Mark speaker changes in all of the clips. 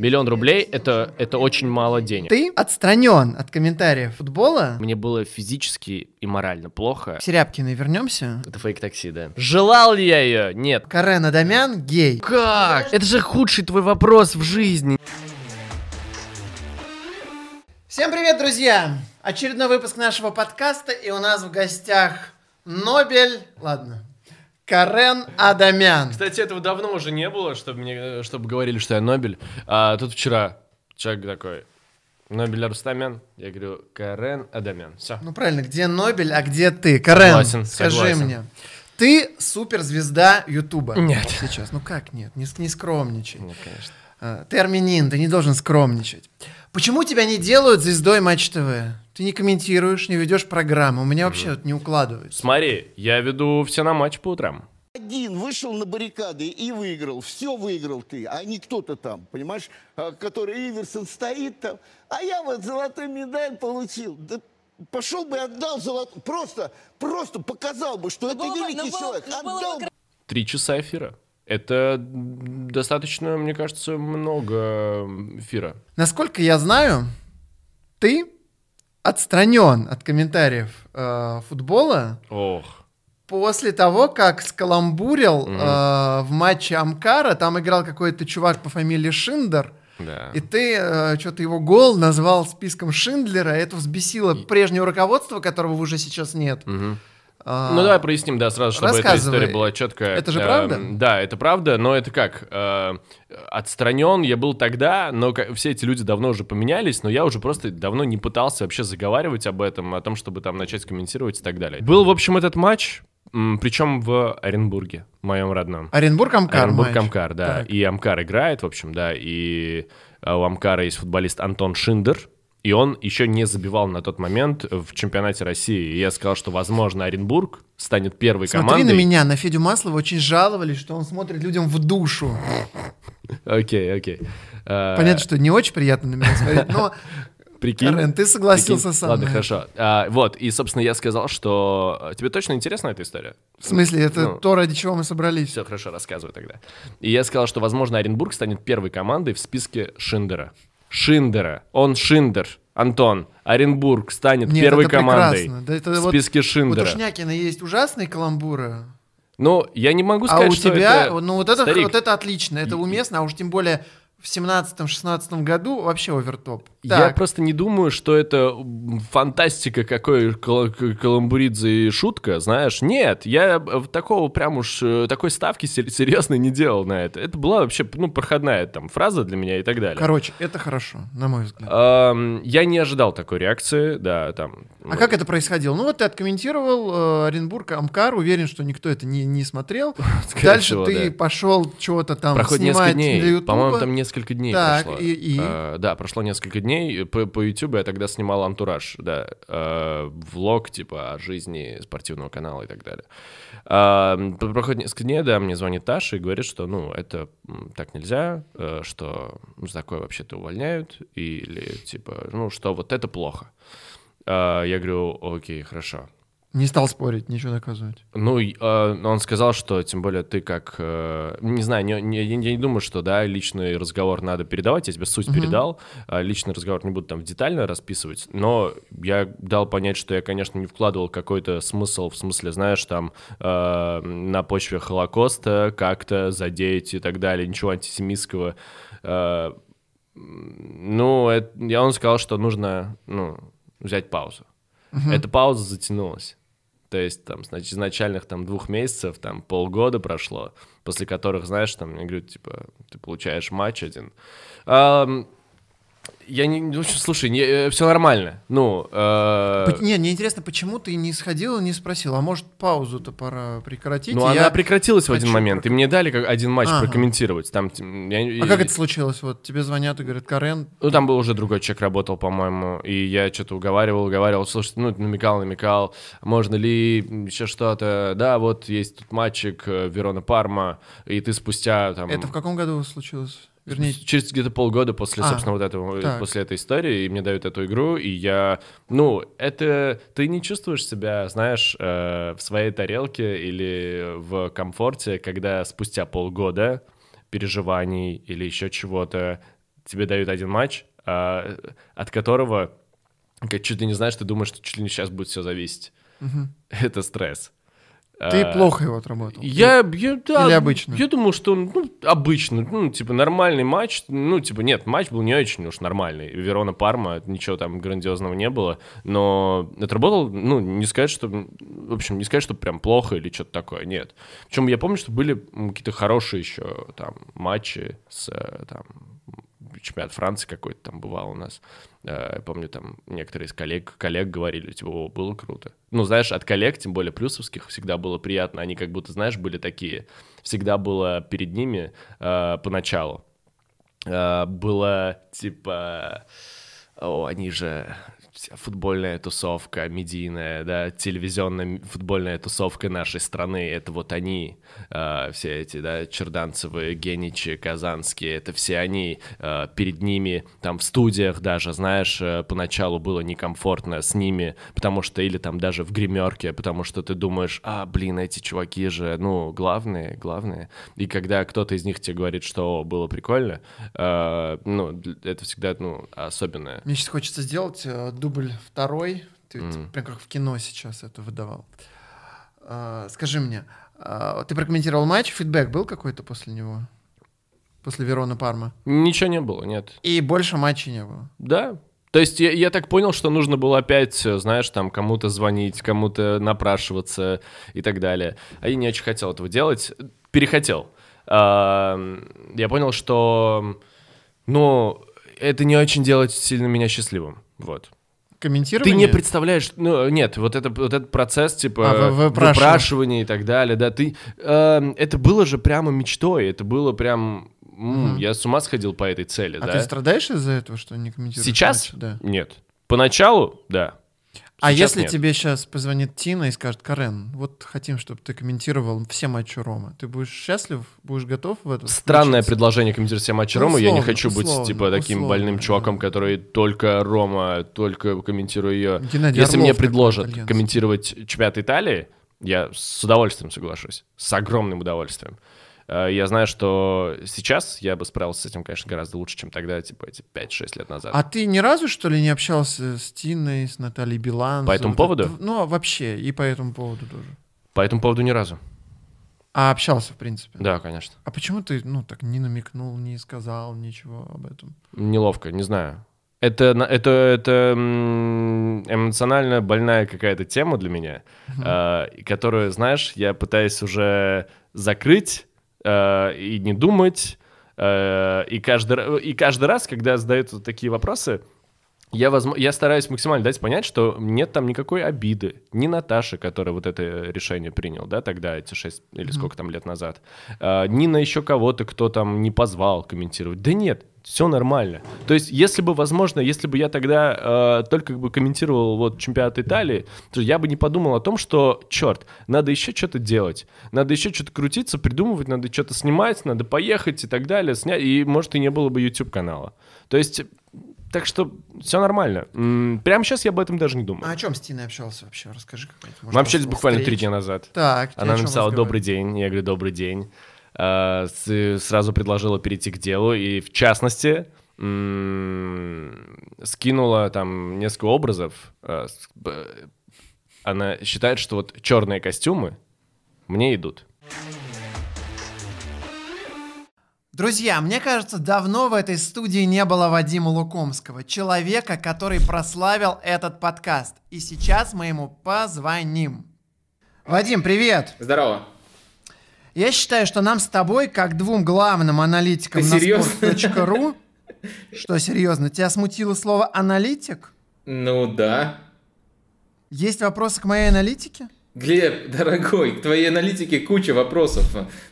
Speaker 1: Миллион рублей это, это очень мало денег.
Speaker 2: Ты отстранен от комментариев футбола.
Speaker 1: Мне было физически и морально плохо.
Speaker 2: К Серябкиной вернемся.
Speaker 1: Это фейк-такси, да. Желал ли я ее? Нет.
Speaker 2: Карен Адамян гей.
Speaker 1: Как? Это же худший твой вопрос в жизни.
Speaker 2: Всем привет, друзья! Очередной выпуск нашего подкаста, и у нас в гостях Нобель... Ладно. Карен Адамян.
Speaker 1: Кстати, этого давно уже не было, чтобы, мне, чтобы говорили, что я Нобель. А тут вчера человек такой, Нобель Арустамян. Я говорю, Карен Адамян. Все.
Speaker 2: Ну правильно, где Нобель, а где ты? Карен,
Speaker 1: Согласен,
Speaker 2: скажи
Speaker 1: согласен.
Speaker 2: мне. Ты суперзвезда Ютуба.
Speaker 1: Нет.
Speaker 2: Сейчас. Ну как нет? Не, не скромничай.
Speaker 1: Нет, конечно.
Speaker 2: А, Ты армянин, ты не должен скромничать. Почему тебя не делают звездой Матч ТВ? Ты не комментируешь, не ведешь программу. У меня вообще вот не укладывается.
Speaker 1: Смотри, я веду все на матч по утрам.
Speaker 3: Один вышел на баррикады и выиграл. Все выиграл ты, а не кто-то там, понимаешь, а, который Иверсон стоит там. А я вот золотую медаль получил. Да пошел бы и отдал золотую. Просто, просто показал бы, что это
Speaker 4: было бы-
Speaker 3: великий
Speaker 4: но было-
Speaker 3: человек.
Speaker 4: но было
Speaker 3: Отдал бы.
Speaker 1: Три часа эфира. Это достаточно, мне кажется, много эфира.
Speaker 2: Насколько я знаю, ты отстранен от комментариев э, футбола
Speaker 1: Ох.
Speaker 2: После того, как скаламбурил э, в матче Амкара. Там играл какой-то чувак по фамилии Шиндер.
Speaker 1: Да.
Speaker 2: И ты что-то его гол назвал списком Шиндлера. Это взбесило прежнее руководство, которого уже сейчас нет.
Speaker 1: Мгм.
Speaker 2: А,
Speaker 1: Ну давай проясним, да, сразу, чтобы эта история была четкая.
Speaker 2: Это же правда?
Speaker 1: Да, это правда, но это как? Э, отстранен я был тогда, но ка- все эти люди давно уже поменялись, но я уже просто давно не пытался вообще заговаривать об этом, о том, чтобы там начать комментировать и так далее. Был, в общем, этот матч, причем в Оренбурге, моем родном.
Speaker 2: Оренбург Амкар.
Speaker 1: Оренбург
Speaker 2: матч.
Speaker 1: Амкар, да.
Speaker 2: Так.
Speaker 1: И Амкар играет, в общем, да. И а, у Амкара есть футболист Антон Шиндер. И он еще не забивал на тот момент в чемпионате России. И я сказал, что, возможно, Оренбург станет первой
Speaker 2: Смотри
Speaker 1: командой.
Speaker 2: на меня, на Федю Маслова очень жаловались, что он смотрит людям в душу.
Speaker 1: Окей, окей. А,
Speaker 2: Понятно, что не очень приятно на меня смотреть, но,
Speaker 1: Прикинь.
Speaker 2: Карен, ты согласился
Speaker 1: Прикинь.
Speaker 2: со
Speaker 1: Ладно, хорошо. А, вот, и, собственно, я сказал, что... а, Тебе точно интересна эта история?
Speaker 2: В смысле, это
Speaker 1: Ну,
Speaker 2: то, ради чего мы собрались.
Speaker 1: Все, хорошо, рассказывай тогда. И я сказал, что, возможно, Оренбург станет первой командой в списке Шиндера. Шиндера. Он Шиндер. Антон. Оренбург станет
Speaker 2: Нет,
Speaker 1: первой командой
Speaker 2: прекрасно. Да это
Speaker 1: в
Speaker 2: вот-
Speaker 1: списке
Speaker 2: У
Speaker 1: Шиндера.
Speaker 2: Тушнякина есть ужасные каламбуры,
Speaker 1: Ну, я не могу
Speaker 2: а
Speaker 1: сказать,
Speaker 2: у
Speaker 1: что
Speaker 2: тебя,
Speaker 1: это...
Speaker 2: ну вот это,
Speaker 1: Старик,
Speaker 2: вот это отлично, это уместно, а уж тем более в 17-16 году вообще овертоп.
Speaker 1: Я
Speaker 2: Так,
Speaker 1: просто не думаю, что это фантастика какой кал- каламбуридзе и шутка, знаешь. Нет, я такого прям уж, э, такой ставки сер- серьезной не делал на это. Это была вообще, ну, проходная там фраза для меня и так далее.
Speaker 2: короче, это хорошо, на мой взгляд.
Speaker 1: Ам, я не ожидал такой реакции, да, там.
Speaker 2: А как это происходило? Ну вот ты откомментировал э, Оренбург, Амкар, уверен, что никто это не, не смотрел. Дальше
Speaker 1: всего,
Speaker 2: ты
Speaker 1: да.
Speaker 2: пошел чего-то там
Speaker 1: Проходит
Speaker 2: снимать
Speaker 1: несколько дней. По-моему, там несколько дней
Speaker 2: Так,
Speaker 1: прошло.
Speaker 2: и- и?
Speaker 1: А, да, прошло несколько дней. По, по YouTube я тогда снимал антураж, да. а, влог, типа, о жизни спортивного канала и так далее. П- проходит несколько дней, да, мне звонит Таша и говорит, что, ну, это так нельзя, э, что за такое вообще-то увольняют, или, типа, ну, что вот это плохо. А, я говорю, окей, хорошо.
Speaker 2: Не стал спорить, ничего доказывать.
Speaker 1: Ну, э, он сказал, что тем более ты как... э, не знаю, не, не- я не думаю, что, да, личный разговор надо передавать, я тебе суть передал, а личный разговор не буду там детально расписывать, но я дал понять, что я, конечно, не вкладывал какой-то смысл, в смысле, знаешь, там, э, на почве Холокоста как-то задеть и так далее, ничего антисемитского. Э, ну, это- я он сказал, что нужно, ну, взять паузу. Эта пауза затянулась. То есть там с нач- изначальных там двух месяцев, там полгода прошло, после которых, знаешь, там, я говорю, типа, ты получаешь матч один. Я не, ну, слушай, все нормально. Ну, э,
Speaker 2: Не, мне интересно, почему ты не сходил и не спросил, а может паузу-то пора прекратить?
Speaker 1: ну она
Speaker 2: я-
Speaker 1: прекратилась в один момент, и мне дали как один матч
Speaker 2: Ага.
Speaker 1: прокомментировать. Там, я-
Speaker 2: А как это случилось? Вот тебе звонят и говорят, Карен,
Speaker 1: Ну, там был уже другой человек работал, по-моему, и я что-то уговаривал, уговаривал, слушай, ну, намекал, намекал, можно ли еще что-то, да, вот есть тут матчик э, Верона-Парма, и ты спустя там...
Speaker 2: это в каком году случилось? Вернее,
Speaker 1: Через где-то полгода после,
Speaker 2: А,
Speaker 1: собственно, вот этого, э,
Speaker 2: так.
Speaker 1: после этой истории, и мне дают эту игру, и я, ну, это, ты не чувствуешь себя, знаешь, э, в своей тарелке или в комфорте, когда спустя полгода переживаний или еще чего-то тебе дают один матч, а, от которого, как чуть ли не знаешь, ты думаешь, что чуть ли не сейчас будет все зависеть. Это стресс.
Speaker 2: Ты
Speaker 1: А,
Speaker 2: плохо его отработал.
Speaker 1: Я, я, да,
Speaker 2: Или обычно?
Speaker 1: Я думал, что он, ну, обычно, ну, типа, нормальный матч. Ну, типа, нет, матч был не очень уж нормальный. Верона-Парма, ничего там грандиозного не было. Но отработал, ну, не сказать, что... В общем, не сказать, что прям плохо или что-то такое, нет. Причем я помню, что были какие-то хорошие еще там матчи с, э, там, чемпионат Франции какой-то там бывал у нас. Э, Я помню, там некоторые из коллег, коллег говорили, типа, «О, было круто. Ну, знаешь, от коллег, тем более плюсовских, всегда было приятно. Они как будто, знаешь, были такие. Всегда было перед ними э, поначалу. Э, было, типа, о, они же футбольная тусовка, медийная, да, телевизионная футбольная тусовка нашей страны, это вот они, э, все эти, да, Черданцевы, Геничи, Казанские, это все они, э, перед ними, там, в студиях даже, знаешь, э, поначалу было некомфортно с ними, потому что, или там даже в гримерке, потому что ты думаешь, а, блин, эти чуваки же, ну, главные, главные, и когда кто-то из них тебе говорит, что «О, было прикольно, э, ну, это всегда, ну, особенное.
Speaker 2: Мне сейчас хочется сделать э, дубль второй. Ты типа, прям как в кино сейчас это выдавал. А, скажи мне, а, ты прокомментировал матч, фидбэк был какой-то после него? После Верона Парма?
Speaker 1: Ничего не было, нет.
Speaker 2: И больше матчей не было.
Speaker 1: Да. То есть я, я так понял, что нужно было опять, э, знаешь, там кому-то звонить, кому-то напрашиваться и так далее. А я не очень хотел этого делать. Перехотел. А, Я понял, что, ну, это не очень делает сильно меня счастливым. Вот. Ты
Speaker 2: Комментирование?
Speaker 1: не представляешь, ну, нет, вот, это, вот этот процесс, типа,
Speaker 2: А,
Speaker 1: выпрашивания и так далее, да, ты, эм, это было же прямо мечтой, это было прям, м,
Speaker 2: Мгм.
Speaker 1: я с ума сходил по этой цели,
Speaker 2: А
Speaker 1: да.
Speaker 2: ты страдаешь из-за этого, что не комментируешь
Speaker 1: Сейчас?
Speaker 2: матч? Да.
Speaker 1: Нет. Поначалу, да.
Speaker 2: А если
Speaker 1: нет.
Speaker 2: тебе сейчас позвонит Тина и скажет, Карен, вот хотим, чтобы ты комментировал все матчи Рома, ты будешь счастлив, будешь готов в это?
Speaker 1: Странное
Speaker 2: включиться?
Speaker 1: предложение комментировать все матчи Рома. Я не
Speaker 2: условно,
Speaker 1: хочу быть,
Speaker 2: условно,
Speaker 1: типа, таким
Speaker 2: условно,
Speaker 1: больным
Speaker 2: да.
Speaker 1: чуваком, который только Рома, только комментирую ее.
Speaker 2: Геннадий
Speaker 1: Если
Speaker 2: Орлов
Speaker 1: мне предложат комментировать чемпионат Италии, я с удовольствием соглашусь. С огромным удовольствием. Э, Я знаю, что сейчас я бы справился с этим, конечно, гораздо лучше, чем тогда, типа, эти 5-6 лет назад.
Speaker 2: А ты ни разу, что ли, не общался с Тиной, с Натальей Билан?
Speaker 1: По этому поводу?
Speaker 2: Ну, а вообще, и по этому поводу тоже.
Speaker 1: По этому поводу ни разу.
Speaker 2: А общался, в принципе?
Speaker 1: Да, конечно.
Speaker 2: А почему ты, ну, так не намекнул, не сказал ничего об этом?
Speaker 1: Неловко, не знаю. Это, это, это эмоционально больная какая-то тема для меня, и которую, знаешь, я пытаюсь уже закрыть э, и не думать. э, и, каждый, и каждый раз, когда задают вот такие вопросы, я, возмо- я стараюсь максимально дать понять, что нет там никакой обиды. Ни Наташи, которая вот это решение принял, да, тогда, эти шесть или сколько там лет назад. а, ни на еще кого-то, кто там не позвал комментировать. Да нет, все нормально. То есть, если бы, возможно, если бы я тогда э, только бы комментировал вот чемпионат Италии, то я бы не подумал о том, что, черт, надо еще что-то делать, надо еще что-то крутиться, придумывать, надо что-то снимать, надо поехать и так далее, снять, и, может, и не было бы YouTube-канала. То есть, так что все нормально. М, Прямо сейчас я об этом даже не
Speaker 2: А
Speaker 1: думаю.
Speaker 2: о чем с Тиной общался вообще? Расскажи может,
Speaker 1: Мы общались буквально три дня назад.
Speaker 2: Так,
Speaker 1: Она написала? «Добрый день», я говорю «Добрый день». С- Сразу предложила перейти к делу, и в частности скинула там несколько образов. Б- Она считает, что вот черные костюмы мне идут.
Speaker 2: Друзья, мне кажется, давно в этой студии не было Вадима Лукомского, человека, который прославил этот подкаст. И сейчас мы ему позвоним. Вадим, привет!
Speaker 4: Здорово.
Speaker 2: Я считаю, что нам с тобой, как двум главным аналитикам
Speaker 4: Ты
Speaker 2: на sport.ru... Что, серьезно, тебя смутило слово «аналитик»?
Speaker 4: Ну да.
Speaker 2: Есть вопросы к моей аналитике?
Speaker 4: Глеб, дорогой, к твоей аналитике куча вопросов.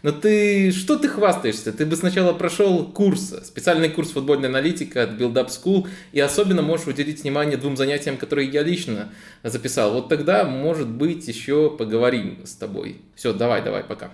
Speaker 4: Но ты, что ты хвастаешься? Ты бы сначала прошел курс, специальный курс футбольной аналитики от Build Up School, и особенно можешь уделить внимание двум занятиям, которые я лично записал. Вот тогда, может быть, еще поговорим с тобой. Все, давай, давай, пока.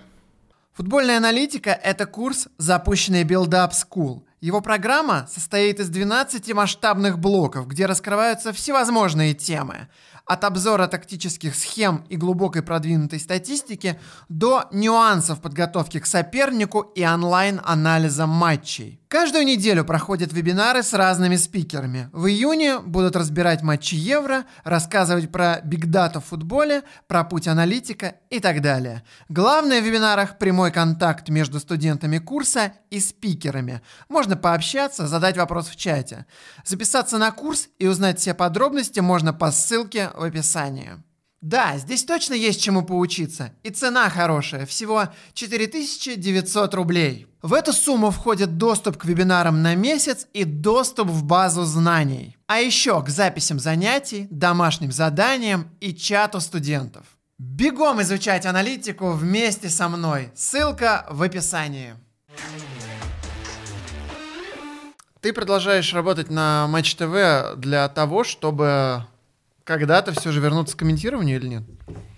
Speaker 2: Футбольная аналитика – это курс, запущенный Build Up School. Его программа состоит из 12 масштабных блоков, где раскрываются всевозможные темы. От обзора тактических схем и глубокой продвинутой статистики до нюансов подготовки к сопернику и онлайн-анализа матчей. Каждую неделю проходят вебинары с разными спикерами. В июне будут разбирать матчи Евро, рассказывать про бигдата в футболе, про путь аналитика и так далее. Главное в вебинарах – прямой контакт между студентами курса и спикерами. Можно пообщаться, задать вопрос в чате. Записаться на курс и узнать все подробности можно по ссылке в описании. Да, здесь точно есть чему поучиться. И цена хорошая, всего 4900 рублей. В эту сумму входит доступ к вебинарам на месяц и доступ в базу знаний. А еще к записям занятий, домашним заданиям и чату студентов. Бегом изучать аналитику вместе со мной. Ссылка в описании. Ты продолжаешь работать на Матч ТВ для того, чтобы когда-то все же вернуться к комментированию или нет?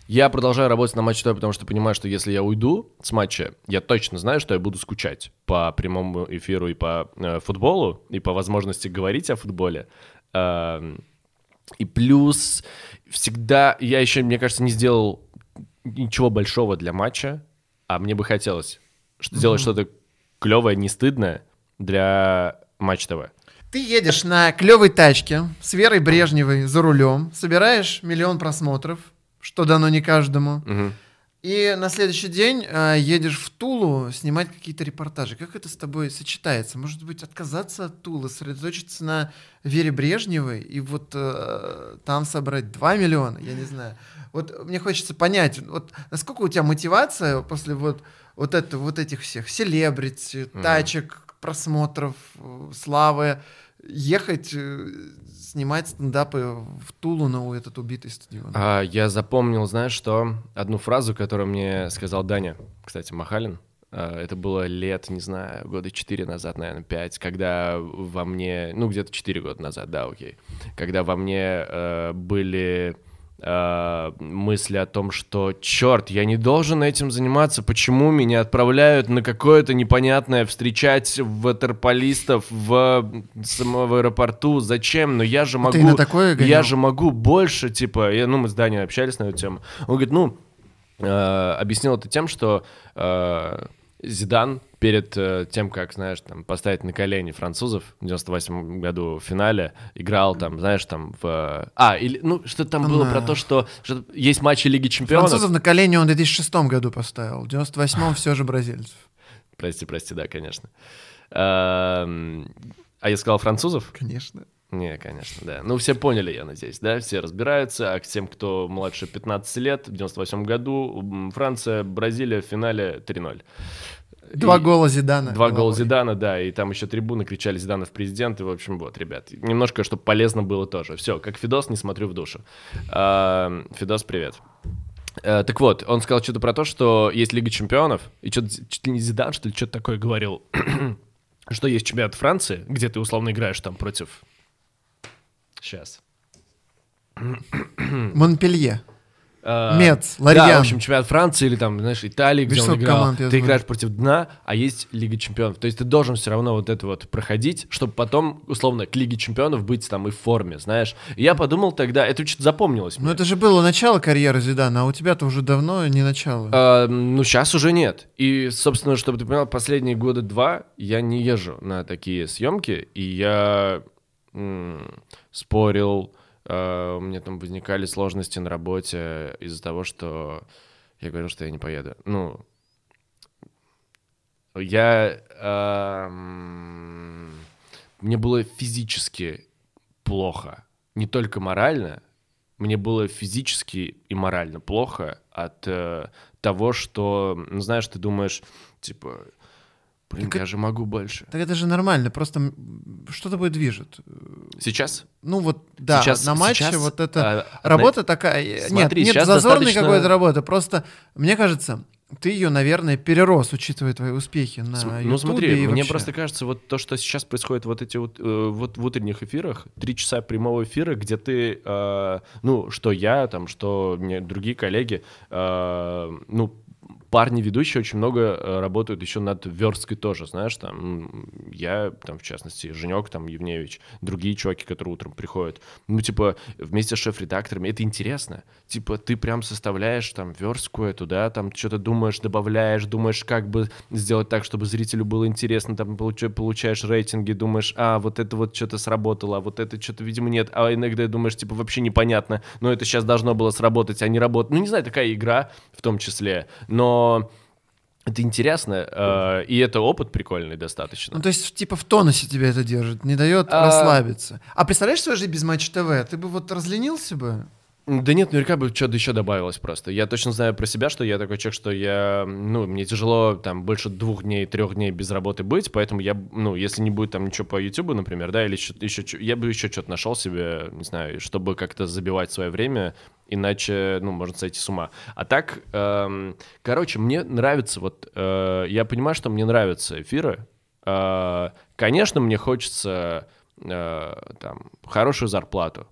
Speaker 1: Я продолжаю работать на матче ТВ, потому что понимаю, что если я уйду с матча, я точно знаю, что я буду скучать по прямому эфиру и по э, футболу, и по возможности говорить о футболе. Э, и плюс всегда я еще, мне кажется, не сделал ничего большого для матча, а мне бы хотелось сделать mm-hmm. что-то клевое, не стыдное для Матч ТВ.
Speaker 2: Ты едешь на клевой тачке с Верой Брежневой за рулем, собираешь миллион просмотров, что дано не каждому.
Speaker 1: Угу.
Speaker 2: И на следующий день э, едешь в Тулу снимать какие-то репортажи. Как это с тобой сочетается? Может быть, отказаться от Тулы, сосредоточиться на Вере Брежневой и вот э, там собрать 2 миллиона? Я не знаю. Вот мне хочется понять, вот насколько у тебя мотивация после вот, вот, это, вот этих всех селебрити, тачек, просмотров, э, славы, ехать э, снимать стендапы в Тулу на этот убитый стадион.
Speaker 1: А, я запомнил, знаешь что, одну фразу, которую мне сказал Даня, кстати, Махалин. А, это было лет, не знаю, года четыре назад, наверное, пять, когда во мне, ну, где-то четыре года назад, да, окей, когда во мне э, были э, мысли о том, что, черт, я не должен этим заниматься, почему меня отправляют на какое-то непонятное встречать ватерполистов в самом аэропорту, зачем, но я же могу,
Speaker 2: на такое
Speaker 1: я же могу больше, типа, я, ну, мы с Даней общались на эту тему, он говорит, ну, э, объяснил это тем, что э, Зидан перед э, тем, как, знаешь, там, поставить на колени французов в 98 году в финале, играл там, знаешь, там в... А, или, ну, что-то там было про то, что, что есть матчи Лиги Чемпионов.
Speaker 2: Французов на колени он в 2006 году поставил, в 98-м все же бразильцев.
Speaker 1: Прости, прости, да, конечно. А я сказал французов?
Speaker 2: Конечно.
Speaker 1: Не, конечно, да. Ну, все поняли, я надеюсь, да? Все разбираются. А к тем, кто младше 15 лет, в 98 году Франция, Бразилия в финале 3-0.
Speaker 2: Два и... гола Зидана.
Speaker 1: Два гола Зидана, да, и там еще трибуны кричали Зидана в президент, и, в общем, вот, ребят, немножко, чтобы полезно было тоже. Все, как Фидос, не смотрю в душу. А, Фидос, привет. А, так вот, он сказал что-то про то, что есть Лига Чемпионов, и что-то, чуть ли не Зидан, что ли, что-то такое говорил, что есть чемпионат Франции, где ты условно играешь там против Сейчас.
Speaker 2: Монпелье. А, Мец, Ларьян.
Speaker 1: Да, в общем, чемпионат Франции или там, знаешь, Италии, где Высок он играл. Команд, ты знаю. играешь против дна, а есть Лига Чемпионов. То есть ты должен все равно вот это вот проходить, чтобы потом, условно, к Лиге Чемпионов быть там и в форме, знаешь. И я подумал тогда, это что-то запомнилось.
Speaker 2: Ну это же было начало карьеры Зидана, а у тебя-то уже давно не начало.
Speaker 1: А, ну сейчас уже нет. И, собственно, чтобы ты понял, последние года два я не езжу на такие съемки, и я спорил, э, у меня там возникали сложности на работе из-за того, что я говорил, что я не поеду. Ну, я... Э, мне было физически плохо, не только морально, мне было физически и морально плохо от э, того, что, ну, знаешь, ты думаешь, типа, Блин, так я же могу больше.
Speaker 2: Так это же нормально, просто что тобой движет?
Speaker 1: Сейчас?
Speaker 2: Ну вот, да, сейчас, на матче сейчас, вот эта а, работа на... такая... Смотри, нет, нет зазорной достаточно... какой-то работы, просто, мне кажется, ты ее, наверное, перерос, учитывая твои успехи на См-
Speaker 1: Ну смотри, мне просто кажется, вот то, что сейчас происходит вот эти вот, э, вот в утренних эфирах, три часа прямого эфира, где ты, э, ну, что я там, что мне другие коллеги, э, ну, парни ведущие очень много э, работают еще над версткой тоже, знаешь, там я, там, в частности, Женек, там, Евневич, другие чуваки, которые утром приходят, ну, типа, вместе с шеф-редакторами, это интересно, типа, ты прям составляешь там верстку эту, да, там, что-то думаешь, добавляешь, думаешь, как бы сделать так, чтобы зрителю было интересно, там, получа- получаешь рейтинги, думаешь, а, вот это вот что-то сработало, а вот это что-то, видимо, нет, а иногда думаешь, типа, вообще непонятно, но это сейчас должно было сработать, а не работает, ну, не знаю, такая игра в том числе, но это интересно, э, и это опыт прикольный достаточно.
Speaker 2: Ну, то есть, типа, в тонусе тебя это держит, не дает
Speaker 1: А-
Speaker 2: расслабиться. А представляешь свою жизнь без Матч ТВ? Ты бы вот разленился бы?
Speaker 1: Да нет, наверняка бы что-то еще добавилось просто. Я точно знаю про себя, что я такой человек, что я, ну, мне тяжело там больше двух дней, трех дней без работы быть, поэтому я, ну, если не будет там ничего по Ютубу, например, да, или еще, еще я бы еще что-то нашел себе, не знаю, чтобы как-то забивать свое время, иначе, ну, можно сойти с ума. А так, эм, короче, мне нравится, вот, э, я понимаю, что мне нравятся эфиры. Э, конечно, мне хочется э, там хорошую зарплату.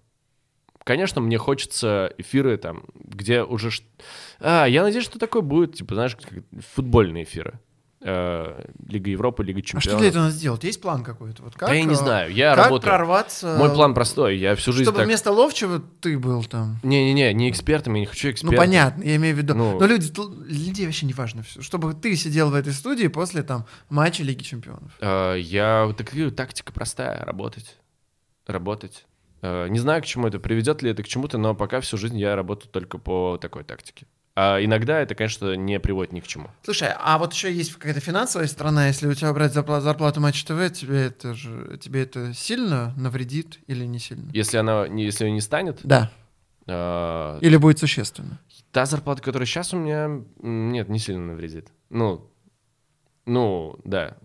Speaker 1: Конечно, мне хочется эфиры там, где уже... А, я надеюсь, что такое будет, типа, знаешь, футбольные эфиры. Э, Лига Европы, Лига
Speaker 2: А что
Speaker 1: Чемпионов.
Speaker 2: для этого надо сделать? Есть план какой-то? Вот как,
Speaker 1: Да я не
Speaker 2: э,
Speaker 1: знаю, я
Speaker 2: как
Speaker 1: работаю.
Speaker 2: прорваться?
Speaker 1: Мой план простой, я всю жизнь
Speaker 2: Чтобы
Speaker 1: так...
Speaker 2: вместо Ловчего ты был там.
Speaker 1: Не-не-не, не экспертом, я не хочу
Speaker 2: Ну,
Speaker 1: экспертом.
Speaker 2: понятно, я имею в виду.
Speaker 1: Ну.
Speaker 2: Но люди, людей вообще не важно все. Чтобы ты сидел в этой студии после там матча Лиги Чемпионов.
Speaker 1: Э, Я так тактика простая, работать. Работать. Э, Не знаю, к чему это, приведет ли это к чему-то, но пока всю жизнь я работаю только по такой тактике. А иногда это, конечно, не приводит ни к чему.
Speaker 2: Слушай, а вот еще есть какая-то финансовая сторона, если у тебя брать зарпла- зарплату Матч ТВ, тебе это же тебе это сильно навредит или не сильно?
Speaker 1: Если она не, если не станет,
Speaker 2: Да.
Speaker 1: э,
Speaker 2: Или будет существенно.
Speaker 1: та зарплата, которая сейчас у меня, нет, не сильно навредит. Ну, ну, да,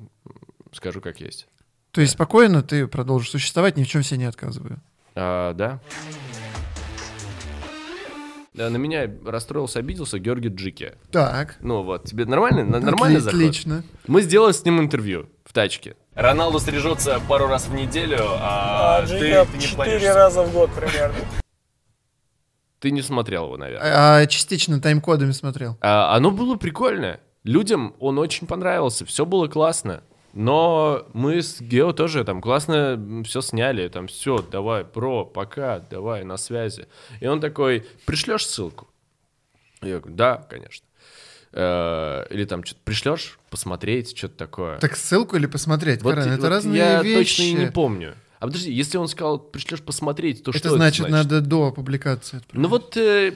Speaker 1: скажу как есть.
Speaker 2: То есть спокойно ты продолжишь существовать, ни в чем себе не отказываю.
Speaker 1: А, да. Да, на меня расстроился, обиделся Георгий Джики.
Speaker 2: Так.
Speaker 1: Ну вот, тебе нормально? Н- Нормальный
Speaker 2: Отли-
Speaker 1: заход?
Speaker 2: Отлично.
Speaker 1: Мы сделали с ним интервью в тачке. Роналду стрижется пару раз в неделю, а,
Speaker 5: А
Speaker 1: ты, ты не
Speaker 5: четыре раза в год примерно.
Speaker 1: Ты не смотрел его, наверное.
Speaker 2: А частично тайм-кодами смотрел.
Speaker 1: А, оно было прикольно. Людям он очень понравился, все было классно. Но мы с Гео тоже там классно все сняли, там все, давай, про, пока, давай, на связи. И он такой, пришлешь ссылку? Я говорю, да, конечно. Э, Или там что-то пришлешь, посмотреть, что-то такое.
Speaker 2: Так ссылку или посмотреть?
Speaker 1: Вот,
Speaker 2: Карен, это
Speaker 1: вот
Speaker 2: разные
Speaker 1: я
Speaker 2: вещи.
Speaker 1: точно и не помню. А подожди, если он сказал, пришлешь посмотреть, то
Speaker 2: это
Speaker 1: что
Speaker 2: значит,
Speaker 1: это значит?
Speaker 2: надо до публикации отправить.
Speaker 1: Ну вот, э,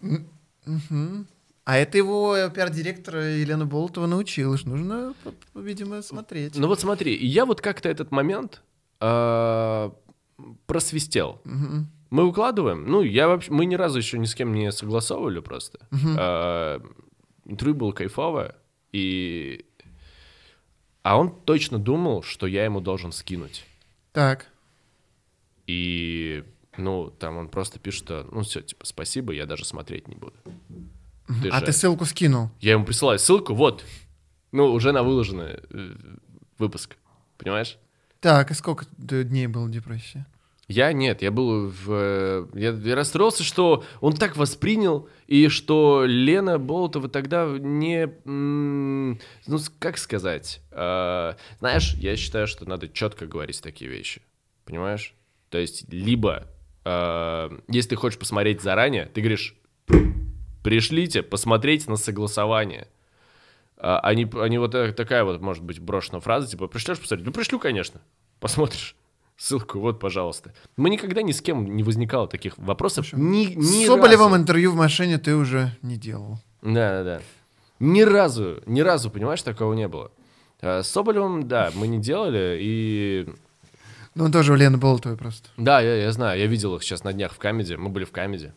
Speaker 2: Мгм. А это его э, пиар-директора Елена Болотова научила, что нужно, видимо, смотреть.
Speaker 1: ну вот смотри, и я вот как-то этот момент э, просвистел. Мы укладываем, ну я вообще, мы ни разу еще ни с кем не согласовывали просто. Э, интервью было кайфовое, и... А он точно думал, что я ему должен скинуть.
Speaker 2: Так.
Speaker 1: И, ну, там он просто пишет, что, ну, все, типа, спасибо, я даже смотреть не буду. Ты
Speaker 2: а
Speaker 1: же-
Speaker 2: ты ссылку скинул.
Speaker 1: Я ему присылаю ссылку, вот, ну, уже на выложенный э, выпуск, понимаешь?
Speaker 2: Так, и сколько дней было депрессия?
Speaker 1: Я нет, я был в... э, Я, я расстроился, что он так воспринял, и что Лена Болотова тогда не... Ну, как сказать? э, знаешь, я считаю, что надо четко говорить такие вещи. Понимаешь? То есть, либо, э, если ты хочешь посмотреть заранее, ты говоришь, пришлите, посмотреть на согласование. А, они, они вот так- такая вот, может быть, брошенная фраза, типа, пришлешь посмотреть? Ну, пришлю, конечно. Посмотришь. Ссылку, вот, пожалуйста. Мы никогда ни с кем не возникало таких вопросов. Ни, ни
Speaker 2: С Соболевым
Speaker 1: разу.
Speaker 2: интервью в машине ты уже не делал.
Speaker 1: Да, да, да. Ни разу, ни разу, понимаешь, такого не было. А С Соболевым, да, мы не делали, и...
Speaker 2: Ну, он тоже у Лены Болотовой просто.
Speaker 1: Да, я, я знаю, я видел их сейчас на днях в Comedy, мы были в Comedy.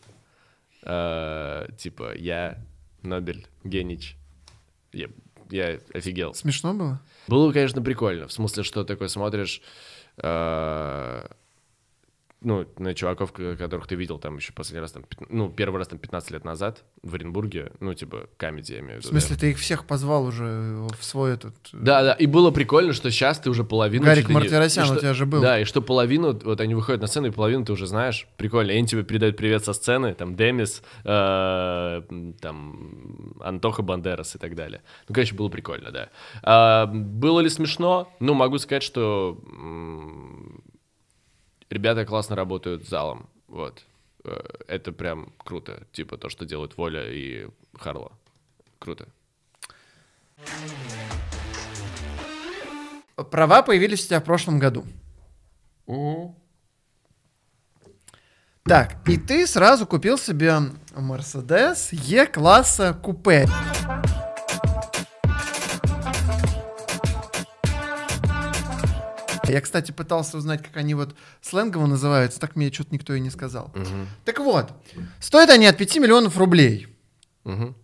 Speaker 1: А, типа, я, Нобель, Генич. Я, я офигел.
Speaker 2: Смешно было?
Speaker 1: Было, конечно, прикольно. В смысле, что такой смотришь... э, ну, на чуваков, которых ты видел там еще последний раз, там, ну, первый раз там 15 лет назад в Оренбурге, ну, типа, Comedy, я имею в
Speaker 2: В
Speaker 1: виду. да.
Speaker 2: смысле, ты их всех позвал уже в свой этот... э,
Speaker 1: Да, да, и было прикольно, что сейчас ты уже половину...
Speaker 2: Гарик
Speaker 1: не-
Speaker 2: Мартиросян
Speaker 1: и
Speaker 2: у тебя же был.
Speaker 1: Да, и что половину, вот они выходят на сцену, и половину ты уже знаешь. Прикольно. И они тебе передают привет со сцены, там, Демис, э, там, Антоха Бандерас и так далее. Ну, короче, было прикольно, да. А, было ли смешно? Ну, могу сказать, что ребята классно работают залом, вот. Э, Это прям круто, типа то, что делают Воля и Харло. Круто.
Speaker 2: Права появились у тебя в прошлом году. Так, и ты сразу купил себе Mercedes Е-класса купе. Я, кстати, пытался узнать, как они вот сленгово называются, так мне что-то никто и не сказал. Так вот, стоят они от 5 миллионов рублей.
Speaker 1: Мгм.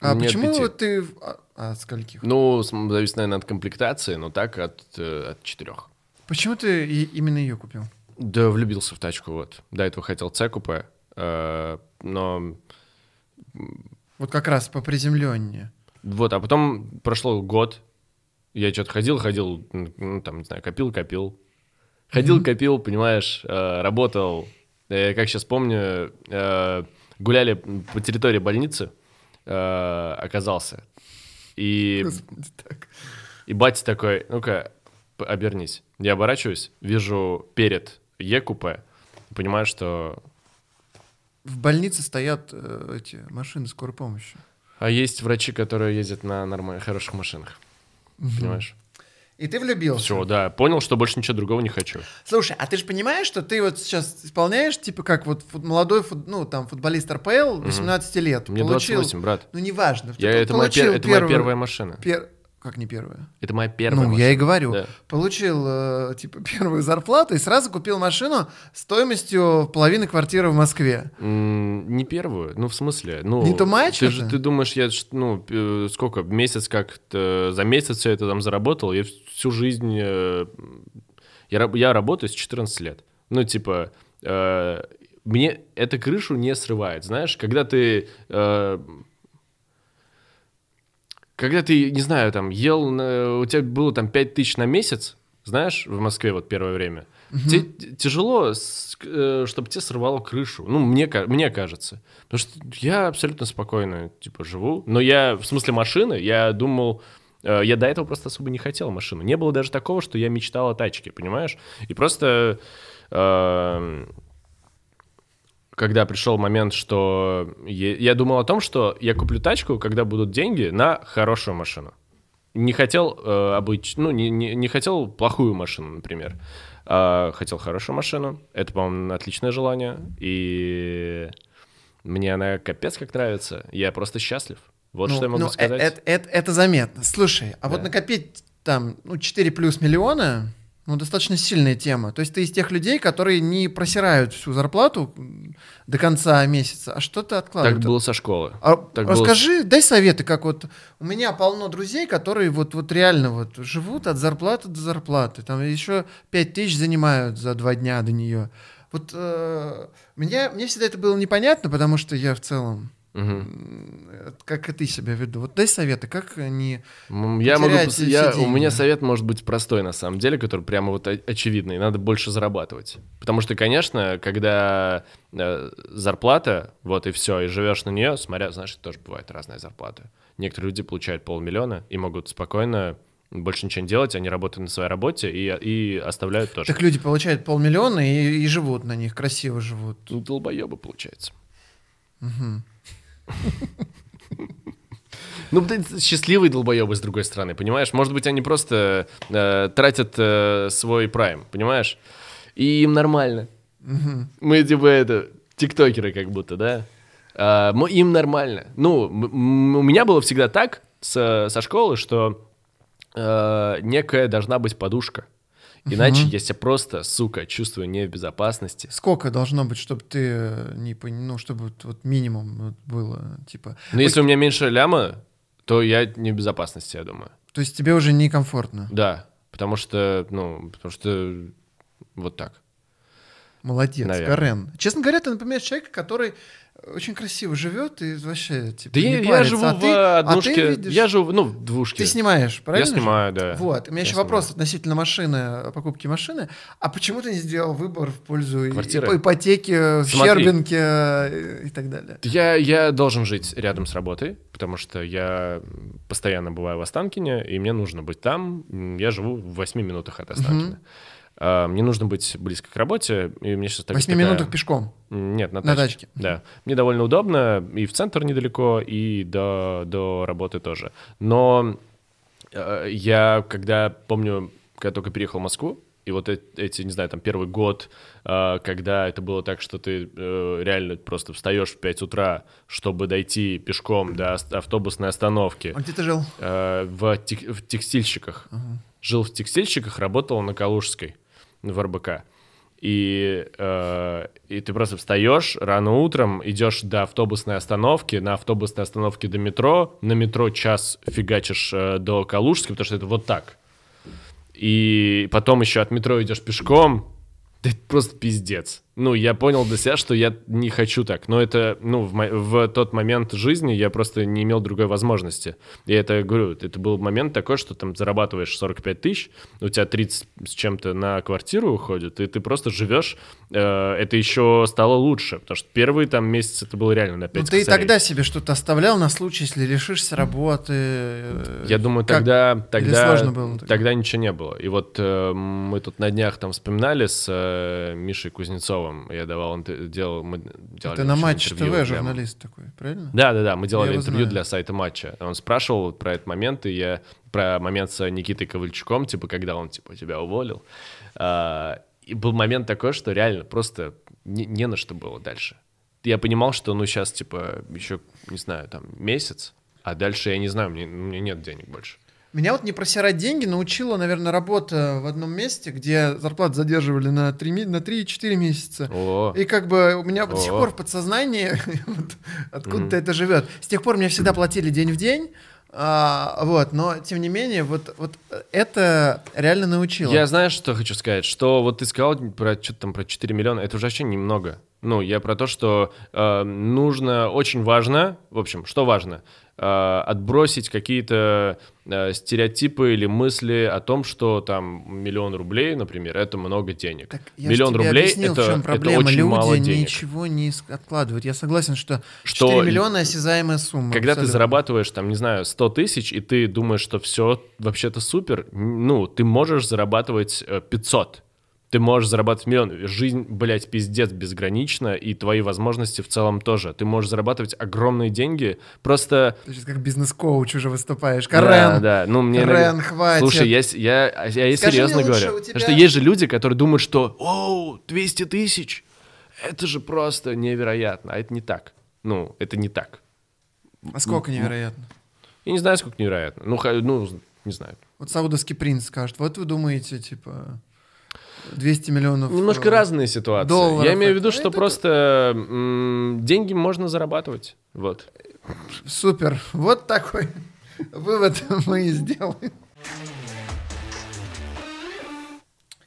Speaker 2: А
Speaker 1: Не от
Speaker 2: почему
Speaker 1: пяти.
Speaker 2: ты... А, а от скольких?
Speaker 1: Ну, зависит, наверное, от комплектации, но так от, э, от четырех.
Speaker 2: Почему ты и- именно ее купил?
Speaker 1: Да, влюбился в тачку, вот. До этого хотел C купе, э, но
Speaker 2: Вот как раз по приземленнее.
Speaker 1: вот, а потом прошло год, я что-то ходил, ходил, ну, там, не знаю, копил, копил. Ходил, копил, понимаешь, э, работал. Э, как сейчас помню, э, гуляли по территории больницы, оказался. И
Speaker 2: Господи, так.
Speaker 1: И батя такой, ну-ка, обернись. Я оборачиваюсь, вижу перед Е-купе, понимаю, что...
Speaker 2: В больнице стоят эти машины скорой помощи.
Speaker 1: А есть врачи, которые ездят на нормальных, хороших машинах. Понимаешь?
Speaker 2: И ты влюбился.
Speaker 1: Все, да, понял, что больше ничего другого не хочу.
Speaker 2: Слушай, а ты же понимаешь, что ты вот сейчас исполняешь, типа, как вот фут- молодой, фут- ну, там, футболист РПЛ, 18 лет,
Speaker 1: Мне
Speaker 2: получил...
Speaker 1: 28, брат.
Speaker 2: Ну, неважно.
Speaker 1: Я,
Speaker 2: ты
Speaker 1: это, моя,
Speaker 2: получил
Speaker 1: пер- это моя
Speaker 2: первую-
Speaker 1: первая машина.
Speaker 2: пер- Как не первая?
Speaker 1: Это моя первая
Speaker 2: ну,
Speaker 1: машина.
Speaker 2: я и говорю.
Speaker 1: Да.
Speaker 2: Получил, э, типа, первую зарплату и сразу купил машину стоимостью половины квартиры в Москве.
Speaker 1: М, Не первую, ну в смысле, ну
Speaker 2: Не much
Speaker 1: ты же
Speaker 2: это?
Speaker 1: ты думаешь, я ну э, сколько месяц как за месяц все это там заработал, я всю жизнь э, я, я работаю с 14 лет, ну типа э, мне эта крышу не срывает, знаешь, когда ты э, когда ты, не знаю, там, ел, на- у тебя было там 5 тысяч на месяц, знаешь, в Москве вот первое время, тебе т- тяжело, чтобы тебе сорвало крышу. Ну, мне, мне кажется. Потому что я абсолютно спокойно, типа, живу. Но я, в смысле машины, я думал... э, Я до этого просто особо не хотел машину. Не было даже такого, что я мечтал о тачке, понимаешь? И просто... эм, когда пришел момент, что я думал о том, что я куплю тачку, когда будут деньги на хорошую машину. Не хотел э, обыч... ну не, не, не хотел плохую машину, например, а хотел хорошую машину. Это, по-моему, отличное желание, и мне она капец как нравится. Я просто счастлив. Вот
Speaker 2: Ну,
Speaker 1: что я могу
Speaker 2: ну, э-
Speaker 1: сказать.
Speaker 2: Это, это- это заметно. Слушай, а вот
Speaker 1: Да.
Speaker 2: накопить там ну, 4 плюс миллиона, ну, достаточно сильная тема. То есть ты из тех людей, которые не просирают всю зарплату до конца месяца, а что-то
Speaker 1: Так
Speaker 2: откладывают.
Speaker 1: было со школы.
Speaker 2: А
Speaker 1: так было
Speaker 2: расскажи, дай советы, как вот у меня полно друзей, которые вот, вот реально вот живут от зарплаты до зарплаты. Там еще 5 тысяч занимают за два дня до нее. Вот э, мне, мне всегда это было непонятно, потому что я в целом, Э, как и ты себя веду. Вот дай советы, как.
Speaker 1: М, Я могу, я, у меня совет может быть простой на самом деле, который прямо вот очевидный. Надо больше зарабатывать, потому что, конечно, когда э, зарплата, вот и все, и живешь на нее, смотря, знаешь, тоже бывает разная зарплата. Некоторые люди получают полмиллиона и могут спокойно больше ничего не делать, они работают на своей работе и, и оставляют тоже.
Speaker 2: Так люди получают полмиллиона и, и живут на них, красиво живут.
Speaker 1: Ну, долбоебы получается. Ну, блин, счастливые долбоебы, с другой стороны, понимаешь? Может быть, они просто э, тратят э, свой прайм, понимаешь? И им нормально. Мы, типа, это, тиктокеры как будто, да? А, мо- им нормально. Ну, у меня было всегда так со, со школы, что э, некая должна быть подушка. Иначе я себя просто, сука, чувствую не в безопасности.
Speaker 2: Сколько должно быть, чтобы ты э, не ну, чтобы вот, минимум было, типа...
Speaker 1: Но если у меня меньше ляма, то я не в безопасности, я думаю.
Speaker 2: То есть тебе уже некомфортно.
Speaker 1: Да, потому что, ну, потому что вот так.
Speaker 2: Молодец,
Speaker 1: Наверно.
Speaker 2: Карен. Честно говоря, ты напоминаешь человека, который очень красиво живет и вообще, типа,
Speaker 1: Да
Speaker 2: не
Speaker 1: я, я живу
Speaker 2: а
Speaker 1: в
Speaker 2: ты, а ты
Speaker 1: однушке,
Speaker 2: видишь-
Speaker 1: я живу, ну, в двушке.
Speaker 2: Ты снимаешь, правильно?
Speaker 1: Я снимаю, да.
Speaker 2: Вот. У меня
Speaker 1: Я
Speaker 2: еще
Speaker 1: снимаю.
Speaker 2: вопрос относительно машины, покупки машины. А почему ты не сделал выбор в пользу и-
Speaker 1: Квартиры.
Speaker 2: и- ипотеки в
Speaker 1: Смотри.
Speaker 2: Щербинке э, и так далее?
Speaker 1: Я, я должен жить рядом с работой, потому что я постоянно бываю в Останкине, и мне нужно быть там. Я живу в 8 минутах от Останкина. А, Мне нужно быть близко к работе, и мне сейчас
Speaker 2: В 8 минутах пешком.
Speaker 1: Нет, на
Speaker 2: На
Speaker 1: тачке.
Speaker 2: тачке.
Speaker 1: Да. Мне довольно удобно, и в центр недалеко, и до, до работы тоже. Но э, я, когда, помню, когда только переехал в Москву, и вот эти, не знаю, там первый год, э, когда это было так, что ты э, реально просто встаешь в 5 утра, чтобы дойти пешком до автобусной остановки
Speaker 2: А где ты жил?
Speaker 1: в, тек- в текстильщиках. Жил в текстильщиках, работал на Калужской, в РБК. И, э, и ты просто встаешь рано утром, идешь до автобусной остановки, на автобусной остановке до метро, на метро час фигачишь э, до Калужской, потому что это вот так. И потом еще от метро идешь пешком. Да это просто пиздец. Ну, я понял для себя, что я не хочу так. Но это, ну, в, в тот момент жизни я просто не имел другой возможности. Я это говорю, это был момент такой, что там зарабатываешь 45 тысяч, у тебя 30 с чем-то на квартиру уходит, и ты просто живешь. Э, это еще стало лучше, потому что первые там месяцы это было реально на 5
Speaker 2: Ну, ты и тогда себе что-то оставлял на случай, если лишишься работы. э,
Speaker 1: Я думаю,
Speaker 2: как-
Speaker 1: тогда, тогда,
Speaker 2: сложно было тогда?
Speaker 1: тогда ничего не было. И вот э, мы тут на днях там вспоминали с э, Мишей Кузнецовым. Я давал, интер- делал, мы делали
Speaker 2: Ты на
Speaker 1: очень
Speaker 2: Матч
Speaker 1: интервью
Speaker 2: ТВ
Speaker 1: для-
Speaker 2: журналист такой, правильно?
Speaker 1: Да, да, да. Мы делали
Speaker 2: его
Speaker 1: интервью для сайта матча. Он спрашивал про этот момент, и я про момент с Никитой Ковальчуком, типа, когда он типа тебя уволил. А, и был момент такой, что реально просто не, не на что было дальше. Я понимал, что ну сейчас типа еще не знаю там месяц, а дальше я не знаю, мне, у меня нет денег больше.
Speaker 2: Меня вот не просирать деньги научила, наверное, работа в одном месте, где зарплату задерживали на 3, на 3-4 месяца.
Speaker 1: О,
Speaker 2: И как бы у меня до сих
Speaker 1: О.
Speaker 2: пор в подсознании вот откуда-то это живет. С тех пор мне всегда платили день в день, а, вот, но тем не менее вот, вот это реально научило.
Speaker 1: Я знаешь, что хочу сказать? Что вот ты сказал про что-то там про 4 миллиона, это уже вообще немного. Ну, я про то, что э, нужно, очень важно, в общем, что важно? Э, отбросить какие-то э, стереотипы или мысли о том, что там миллион рублей, например, это много денег.
Speaker 2: Так я
Speaker 1: миллион
Speaker 2: тебе
Speaker 1: рублей
Speaker 2: объяснил,
Speaker 1: это,
Speaker 2: в чем
Speaker 1: это
Speaker 2: проблема.
Speaker 1: очень
Speaker 2: Люди
Speaker 1: мало денег.
Speaker 2: ничего не откладывают. Я согласен, что,
Speaker 1: Что
Speaker 2: 4
Speaker 1: ли-
Speaker 2: миллиона осязаемая сумма.
Speaker 1: Когда ты
Speaker 2: абсолютно.
Speaker 1: зарабатываешь, там, не знаю, 100 тысяч, и ты думаешь, что все вообще-то супер, ну, ты можешь зарабатывать э, 500. Ты можешь зарабатывать миллион. Жизнь, блядь, пиздец безгранична, и твои возможности в целом тоже. Ты можешь зарабатывать огромные деньги, просто...
Speaker 2: Ты сейчас как бизнес-коуч уже выступаешь.
Speaker 1: Да,
Speaker 2: Карен,
Speaker 1: да, ну мне...
Speaker 2: Карен,
Speaker 1: иногда-
Speaker 2: хватит.
Speaker 1: Слушай, я, я, я, я
Speaker 2: Скажи
Speaker 1: серьезно говорю.
Speaker 2: тебя-
Speaker 1: Потому что есть же люди, которые думают, что «Оу, 200 тысяч! Это же просто невероятно!» А это не так. Ну, это не так.
Speaker 2: А сколько невероятно.
Speaker 1: Я не знаю, сколько невероятно. Ну, ну не знаю.
Speaker 2: Вот саудовский принц скажет, вот вы думаете, типа, 200 миллионов...
Speaker 1: Немножко
Speaker 2: э,
Speaker 1: разные ситуации.
Speaker 2: долларов
Speaker 1: Я имею в виду,
Speaker 2: это-
Speaker 1: что
Speaker 2: это-
Speaker 1: просто м, деньги можно зарабатывать. Вот.
Speaker 2: Супер. Вот такой вывод мы и сделаем.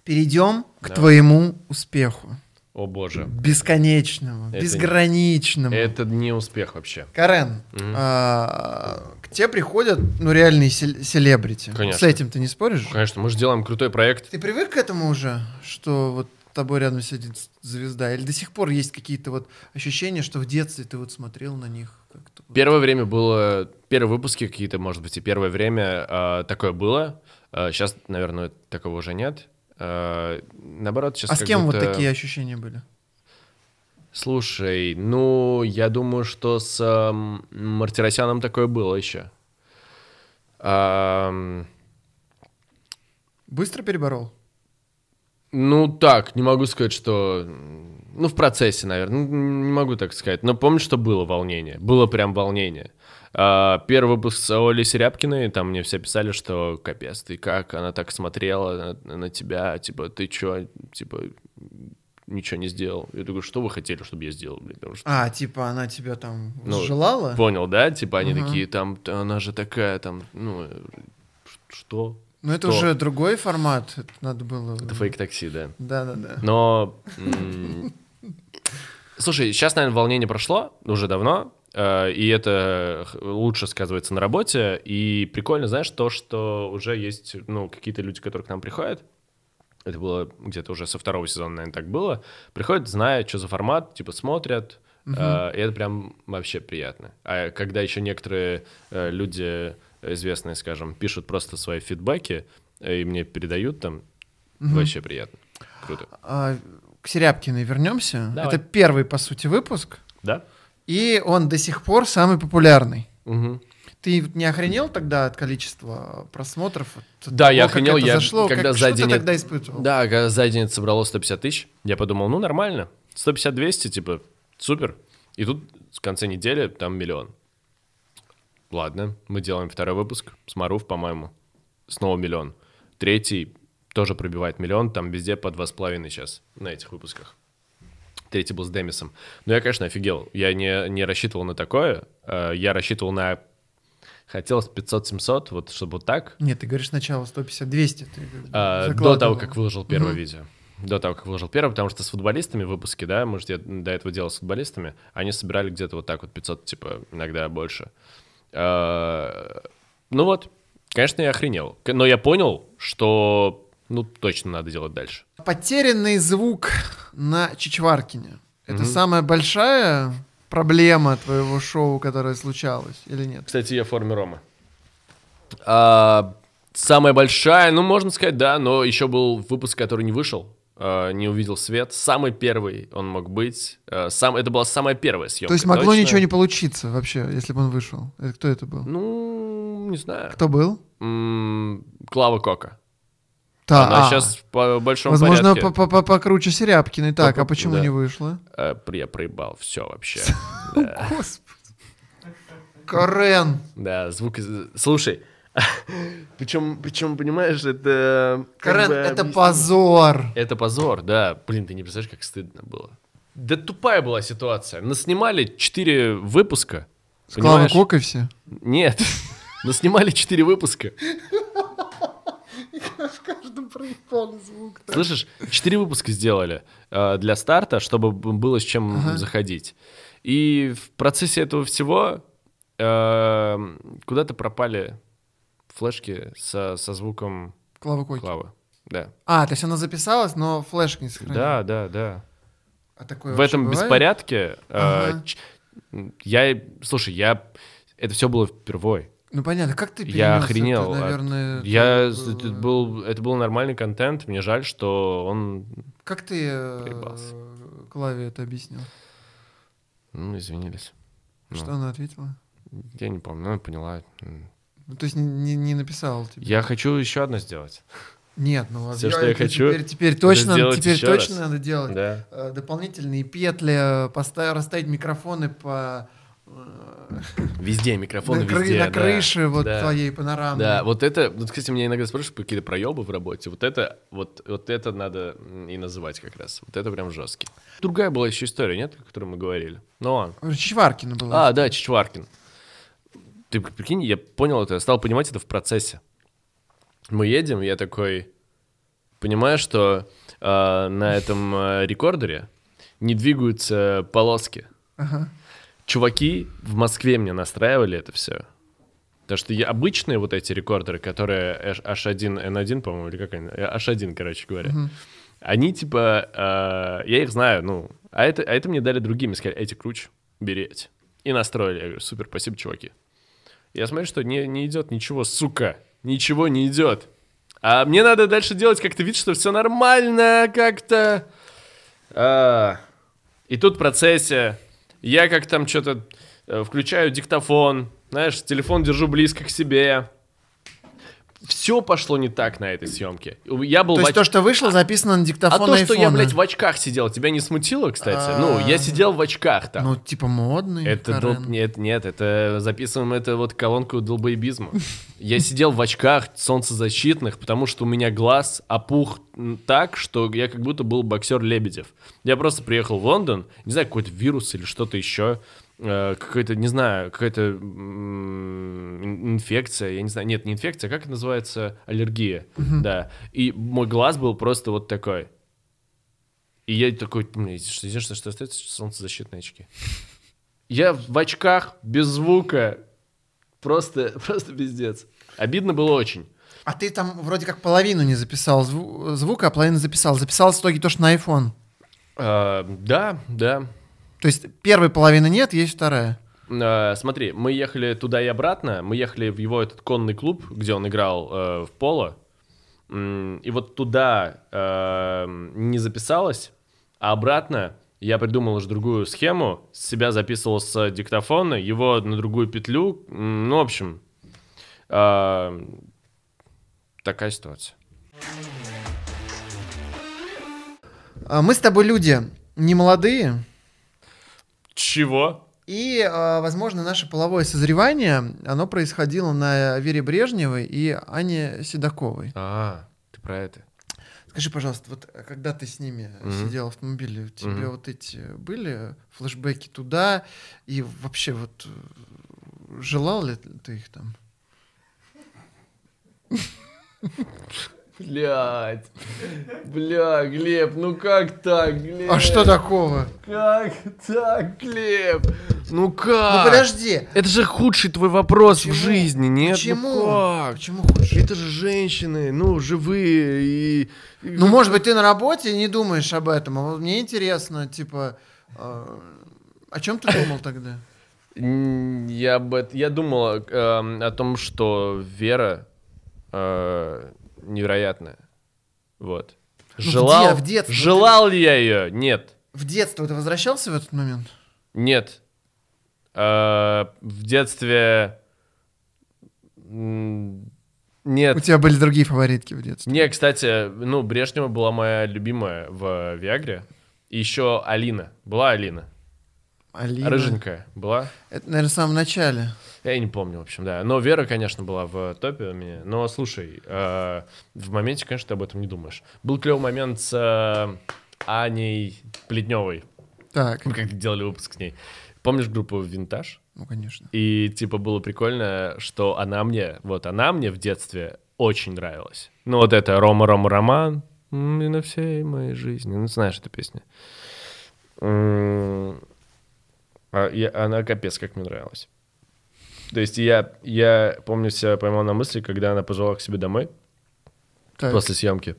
Speaker 2: Перейдем к
Speaker 1: Да.
Speaker 2: твоему успеху.
Speaker 1: О боже.
Speaker 2: Бесконечному,
Speaker 1: Это-
Speaker 2: безграничному.
Speaker 1: Это не успех вообще.
Speaker 2: Карен,
Speaker 1: Мгм.
Speaker 2: а, к тебе приходят, ну, реальные сел- селебрити.
Speaker 1: Конечно.
Speaker 2: С этим ты не споришь?
Speaker 1: Конечно, мы же делаем крутой проект.
Speaker 2: Ты привык к этому уже, что вот тобой рядом сидит звезда? Или до сих пор есть какие-то вот ощущения, что в детстве ты вот смотрел на них как-то?
Speaker 1: Первое время было... Первые выпуски какие-то, может быть, и первое время а, такое было. сейчас, наверное, такого уже нет. А, наоборот, сейчас
Speaker 2: А с кем вот такие ощущения были?
Speaker 1: Слушай, ну, я думаю, что с ам, Мартиросяном такое было еще. Ам,
Speaker 2: Быстро переборол?
Speaker 1: Ну, так, не могу сказать, что... Ну, в процессе, наверное. Не могу так сказать. Но помню, что было волнение. Было прям волнение. А, Первый выпуск с Олей Серябкиной, там мне все писали, что капец, ты как? Она так смотрела на, на тебя, типа, ты чё, типа, ничего не сделал. Я говорю, что вы хотели, чтобы я сделал? блин? Потому что
Speaker 2: А, типа она тебя там
Speaker 1: Ну,
Speaker 2: желала?
Speaker 1: Понял, да? Типа они
Speaker 2: Ага.
Speaker 1: такие, там, она же такая, там, ну, э, что?
Speaker 2: Ну это уже другой формат. Это надо было...
Speaker 1: Это фейк-такси, да.
Speaker 2: Да-да-да.
Speaker 1: Но... Слушай, сейчас, наверное, волнение прошло уже давно, и это лучше сказывается на работе. И прикольно, знаешь, то, что уже есть, ну, какие-то люди, которые к нам приходят, это было где-то уже со второго сезона, наверное, так было, приходят, зная, что за формат, типа смотрят, э, и это прям вообще приятно. А когда еще некоторые э, люди известные, скажем, пишут просто свои фидбэки э, и мне передают там, вообще приятно. Круто.
Speaker 2: А, к Серябкиной вернемся.
Speaker 1: Давай.
Speaker 2: Это первый, по сути, выпуск.
Speaker 1: Да?
Speaker 2: И он до сих пор самый популярный.
Speaker 1: Мгм.
Speaker 2: Ты не охренел тогда от количества просмотров? От
Speaker 1: Да,
Speaker 2: того,
Speaker 1: я охренел, я
Speaker 2: зашло?
Speaker 1: когда
Speaker 2: Как-
Speaker 1: за день
Speaker 2: тогда испытывал?
Speaker 1: Да, когда за день это собрало 150 тысяч, я подумал, ну нормально, 150-200, типа, супер. И тут в конце недели там миллион. Ладно, мы делаем второй выпуск с Маруф, по-моему, снова миллион. Третий тоже пробивает миллион, там везде по два с половиной сейчас на этих выпусках. Третий был с Демисом. Но я, конечно, офигел. Я не, не рассчитывал на такое. Э, Я рассчитывал на... Хотелось 500-700, вот чтобы вот так.
Speaker 2: Нет, ты говоришь сначала 150-200. Ты
Speaker 1: А, до того, как выложил первое
Speaker 2: Мгм.
Speaker 1: видео. До того, как выложил первое, потому что с футболистами выпуски, да, может, я до этого делал с футболистами, они собирали где-то вот так вот 500, типа, иногда больше. А, Ну вот, конечно, я охренел. Но я понял, что, ну, точно надо делать дальше.
Speaker 2: Потерянный звук на Чичваркине. Это самая большая проблема твоего шоу, которая случалась, или нет?
Speaker 1: Кстати, я в форме Рома. А, Самая большая, ну, можно сказать, да, но еще был выпуск, который не вышел, а, не увидел свет. Самый первый он мог быть. а, Сам, это была самая первая съемка.
Speaker 2: То есть могло
Speaker 1: точно.
Speaker 2: ничего не получиться вообще, если бы он вышел. Это кто это был?
Speaker 1: Ну, не знаю.
Speaker 2: Кто был?
Speaker 1: М, Клава Кока.
Speaker 2: Да,
Speaker 1: Она
Speaker 2: а,
Speaker 1: сейчас по большому
Speaker 2: Возможно,
Speaker 1: порядке.
Speaker 2: по- по- покруче Серябкиной. Так,
Speaker 1: По-
Speaker 2: а почему
Speaker 1: да.
Speaker 2: не вышло?
Speaker 1: Э, Я проебал все вообще.
Speaker 2: Господи. Карен.
Speaker 1: Да, звук... Слушай, причем, причем, понимаешь, это...
Speaker 2: Карен, это позор.
Speaker 1: Это позор, да. Блин, ты не представляешь, как стыдно было. Да тупая была ситуация. Наснимали 4 выпуска.
Speaker 2: С Клавой? Кокой все.
Speaker 1: Нет. Наснимали 4 выпуска.
Speaker 2: В каждом проебали звук.
Speaker 1: Слышишь, 4 выпуска сделали э, для старта, чтобы было с чем
Speaker 2: Ага.
Speaker 1: заходить. И в процессе этого всего э, куда-то пропали флешки со, со звуком
Speaker 2: Клава Койки.
Speaker 1: Клавы. Да.
Speaker 2: А, то есть она записалась, но флешка не сохранила.
Speaker 1: Да, да, да.
Speaker 2: А такое
Speaker 1: В этом
Speaker 2: бывает?
Speaker 1: беспорядке э,
Speaker 2: Ага.
Speaker 1: я, слушай, я это все было впервые.
Speaker 2: Ну понятно, как ты
Speaker 1: Я охренел.
Speaker 2: это, наверное,
Speaker 1: я
Speaker 2: это
Speaker 1: это был, это был нормальный контент. Мне жаль, что он,
Speaker 2: Как ты э,
Speaker 1: Проебался.
Speaker 2: Клаве это объяснил?
Speaker 1: ну, извинились. Ну.
Speaker 2: Что она ответила?
Speaker 1: Я не помню, она поняла. М.
Speaker 2: Ну, то есть не, не, написал тебе?
Speaker 1: Я хочу еще одно сделать.
Speaker 2: Нет, ну ладно.
Speaker 1: Всё, что я хочу,
Speaker 2: Теперь, теперь точно, теперь точно
Speaker 1: раз.
Speaker 2: надо делать.
Speaker 1: Да.
Speaker 2: Э, Дополнительные петли, э, поставить, расставить микрофоны по э,
Speaker 1: Везде микрофоны
Speaker 2: на,
Speaker 1: везде.
Speaker 2: на
Speaker 1: да,
Speaker 2: крыше вот
Speaker 1: да.
Speaker 2: твоей панорамной.
Speaker 1: Да, вот это, вот, кстати, меня иногда спрашивают про какие-то проебы в работе. Вот это, вот, вот это надо и называть как раз. Вот это прям жесткий. Другая была еще история, нет, о которой мы говорили? Ну ладно.
Speaker 2: Чичваркина была.
Speaker 1: А, да, Чичваркин. Ты прикинь, я понял это, я стал понимать это в процессе. Мы едем, я такой понимаю, что э, на этом э, рекордере не двигаются полоски.
Speaker 2: Ага.
Speaker 1: Чуваки в Москве мне настраивали это все. Потому что я, обычные вот эти рекордеры, которые H- H1, N1, по-моему, или как они, э, H1, короче говоря, они типа, э, я их знаю, ну, а это, а это мне дали другими, сказали, эти круче, бери эти. И настроили. Я говорю, супер, спасибо, чуваки. Я смотрю, что не, не идет ничего, сука, ничего не идет. А мне надо дальше делать как-то вид, что все нормально как-то. А, и тут в процессе я как там что-то э, включаю диктофон, знаешь, телефон держу близко к себе. Все пошло не так на этой съемке. Я был
Speaker 2: То есть
Speaker 1: оч-
Speaker 2: то, что вышло, записано на
Speaker 1: а
Speaker 2: диктофон
Speaker 1: то, что я, блядь, в очках сидел, тебя не смутило, кстати? Ну, я сидел в очках там.
Speaker 2: Ну, типа модный.
Speaker 1: Это дол- нет, нет, это записываем это вот колонку долбоебизма. Я сидел в очках солнцезащитных, потому что у меня глаз опух так, что я как будто был боксер Лебедев. Я просто приехал в Лондон, не знаю, какой-то вирус или что-то еще, какая-то, не знаю, какая-то инфекция, я не знаю, нет, не инфекция, как это называется, аллергия, да. И мой глаз был просто вот такой. И я такой, что единственное, что остается, солнцезащитные очки. Я в очках, без звука, просто, просто пиздец. Обидно было очень.
Speaker 2: А ты там вроде как половину не записал зву- звука, а половину записал. Записал в итоге то, что на iPhone.
Speaker 1: А, да, да.
Speaker 2: То есть первой половины нет, есть вторая.
Speaker 1: А, смотри, мы ехали туда и обратно. Мы ехали в его этот конный клуб, где он играл э, в поло. И вот туда э, не записалось, а обратно я придумал уже другую схему. Себя записывал с диктофона, его на другую петлю. Ну, в общем, а, такая ситуация.
Speaker 2: А, Мы с тобой люди не молодые,
Speaker 1: Чего?
Speaker 2: и, а, возможно, наше половое созревание, оно происходило на Вере Брежневой и Ане Седоковой.
Speaker 1: А, ты про это.
Speaker 2: Скажи, пожалуйста, вот а, когда ты с ними
Speaker 1: Мгм.
Speaker 2: сидел в автомобиле, у тебя
Speaker 1: Мгм.
Speaker 2: вот эти были флешбеки туда, и вообще вот э, желал ли ты их там?
Speaker 1: Блять. Бля, Глеб, ну как так, Глеб?
Speaker 2: А что такого?
Speaker 1: Как так, Глеб? Ну как?
Speaker 2: Ну подожди,
Speaker 1: Это же худший твой вопрос
Speaker 2: Почему?
Speaker 1: в жизни, нет?
Speaker 2: Почему?
Speaker 1: Ну как?
Speaker 2: Почему хочешь?
Speaker 1: Это же женщины, ну, живые и...
Speaker 2: Ну, может быть, ты на работе и не думаешь об этом, а вот мне интересно, типа, э, о чем ты думал тогда?
Speaker 1: Я, бы, я думал эм, о том, что Вера э, невероятная. Вот.
Speaker 2: Ну, в
Speaker 1: Желал,
Speaker 2: де- в детстве ты-
Speaker 1: желал ли я ее? Нет.
Speaker 2: В детство ты возвращался в этот момент?
Speaker 1: Нет. Э, в детстве... Нет.
Speaker 2: У тебя были другие фаворитки в детстве?
Speaker 1: Не, кстати, ну, Брежнева была моя любимая в Виагре. И еще Алина. Была Алина?
Speaker 2: Алина.
Speaker 1: Рыженькая была?
Speaker 2: Это, наверное, в самом начале.
Speaker 1: Я не помню, в общем, да. Но Вера, конечно, была в топе у меня. Но слушай, э, в моменте, конечно, ты об этом не думаешь. Был клевый момент с э, Аней Плетневой.
Speaker 2: Так,
Speaker 1: Мы как-то делали выпуск с ней. Помнишь группу «Винтаж»?
Speaker 2: ну, конечно.
Speaker 1: И, типа, было прикольно, что она мне, вот она мне в детстве очень нравилась. Ну, вот это «Рома, Рома, Роман», м, и на всей моей жизни. Ну, знаешь эту песню. А она капец как мне нравилась. То есть я, я помню себя поймал на мысли, когда она позвала к себе домой
Speaker 2: Так.
Speaker 1: после съемки.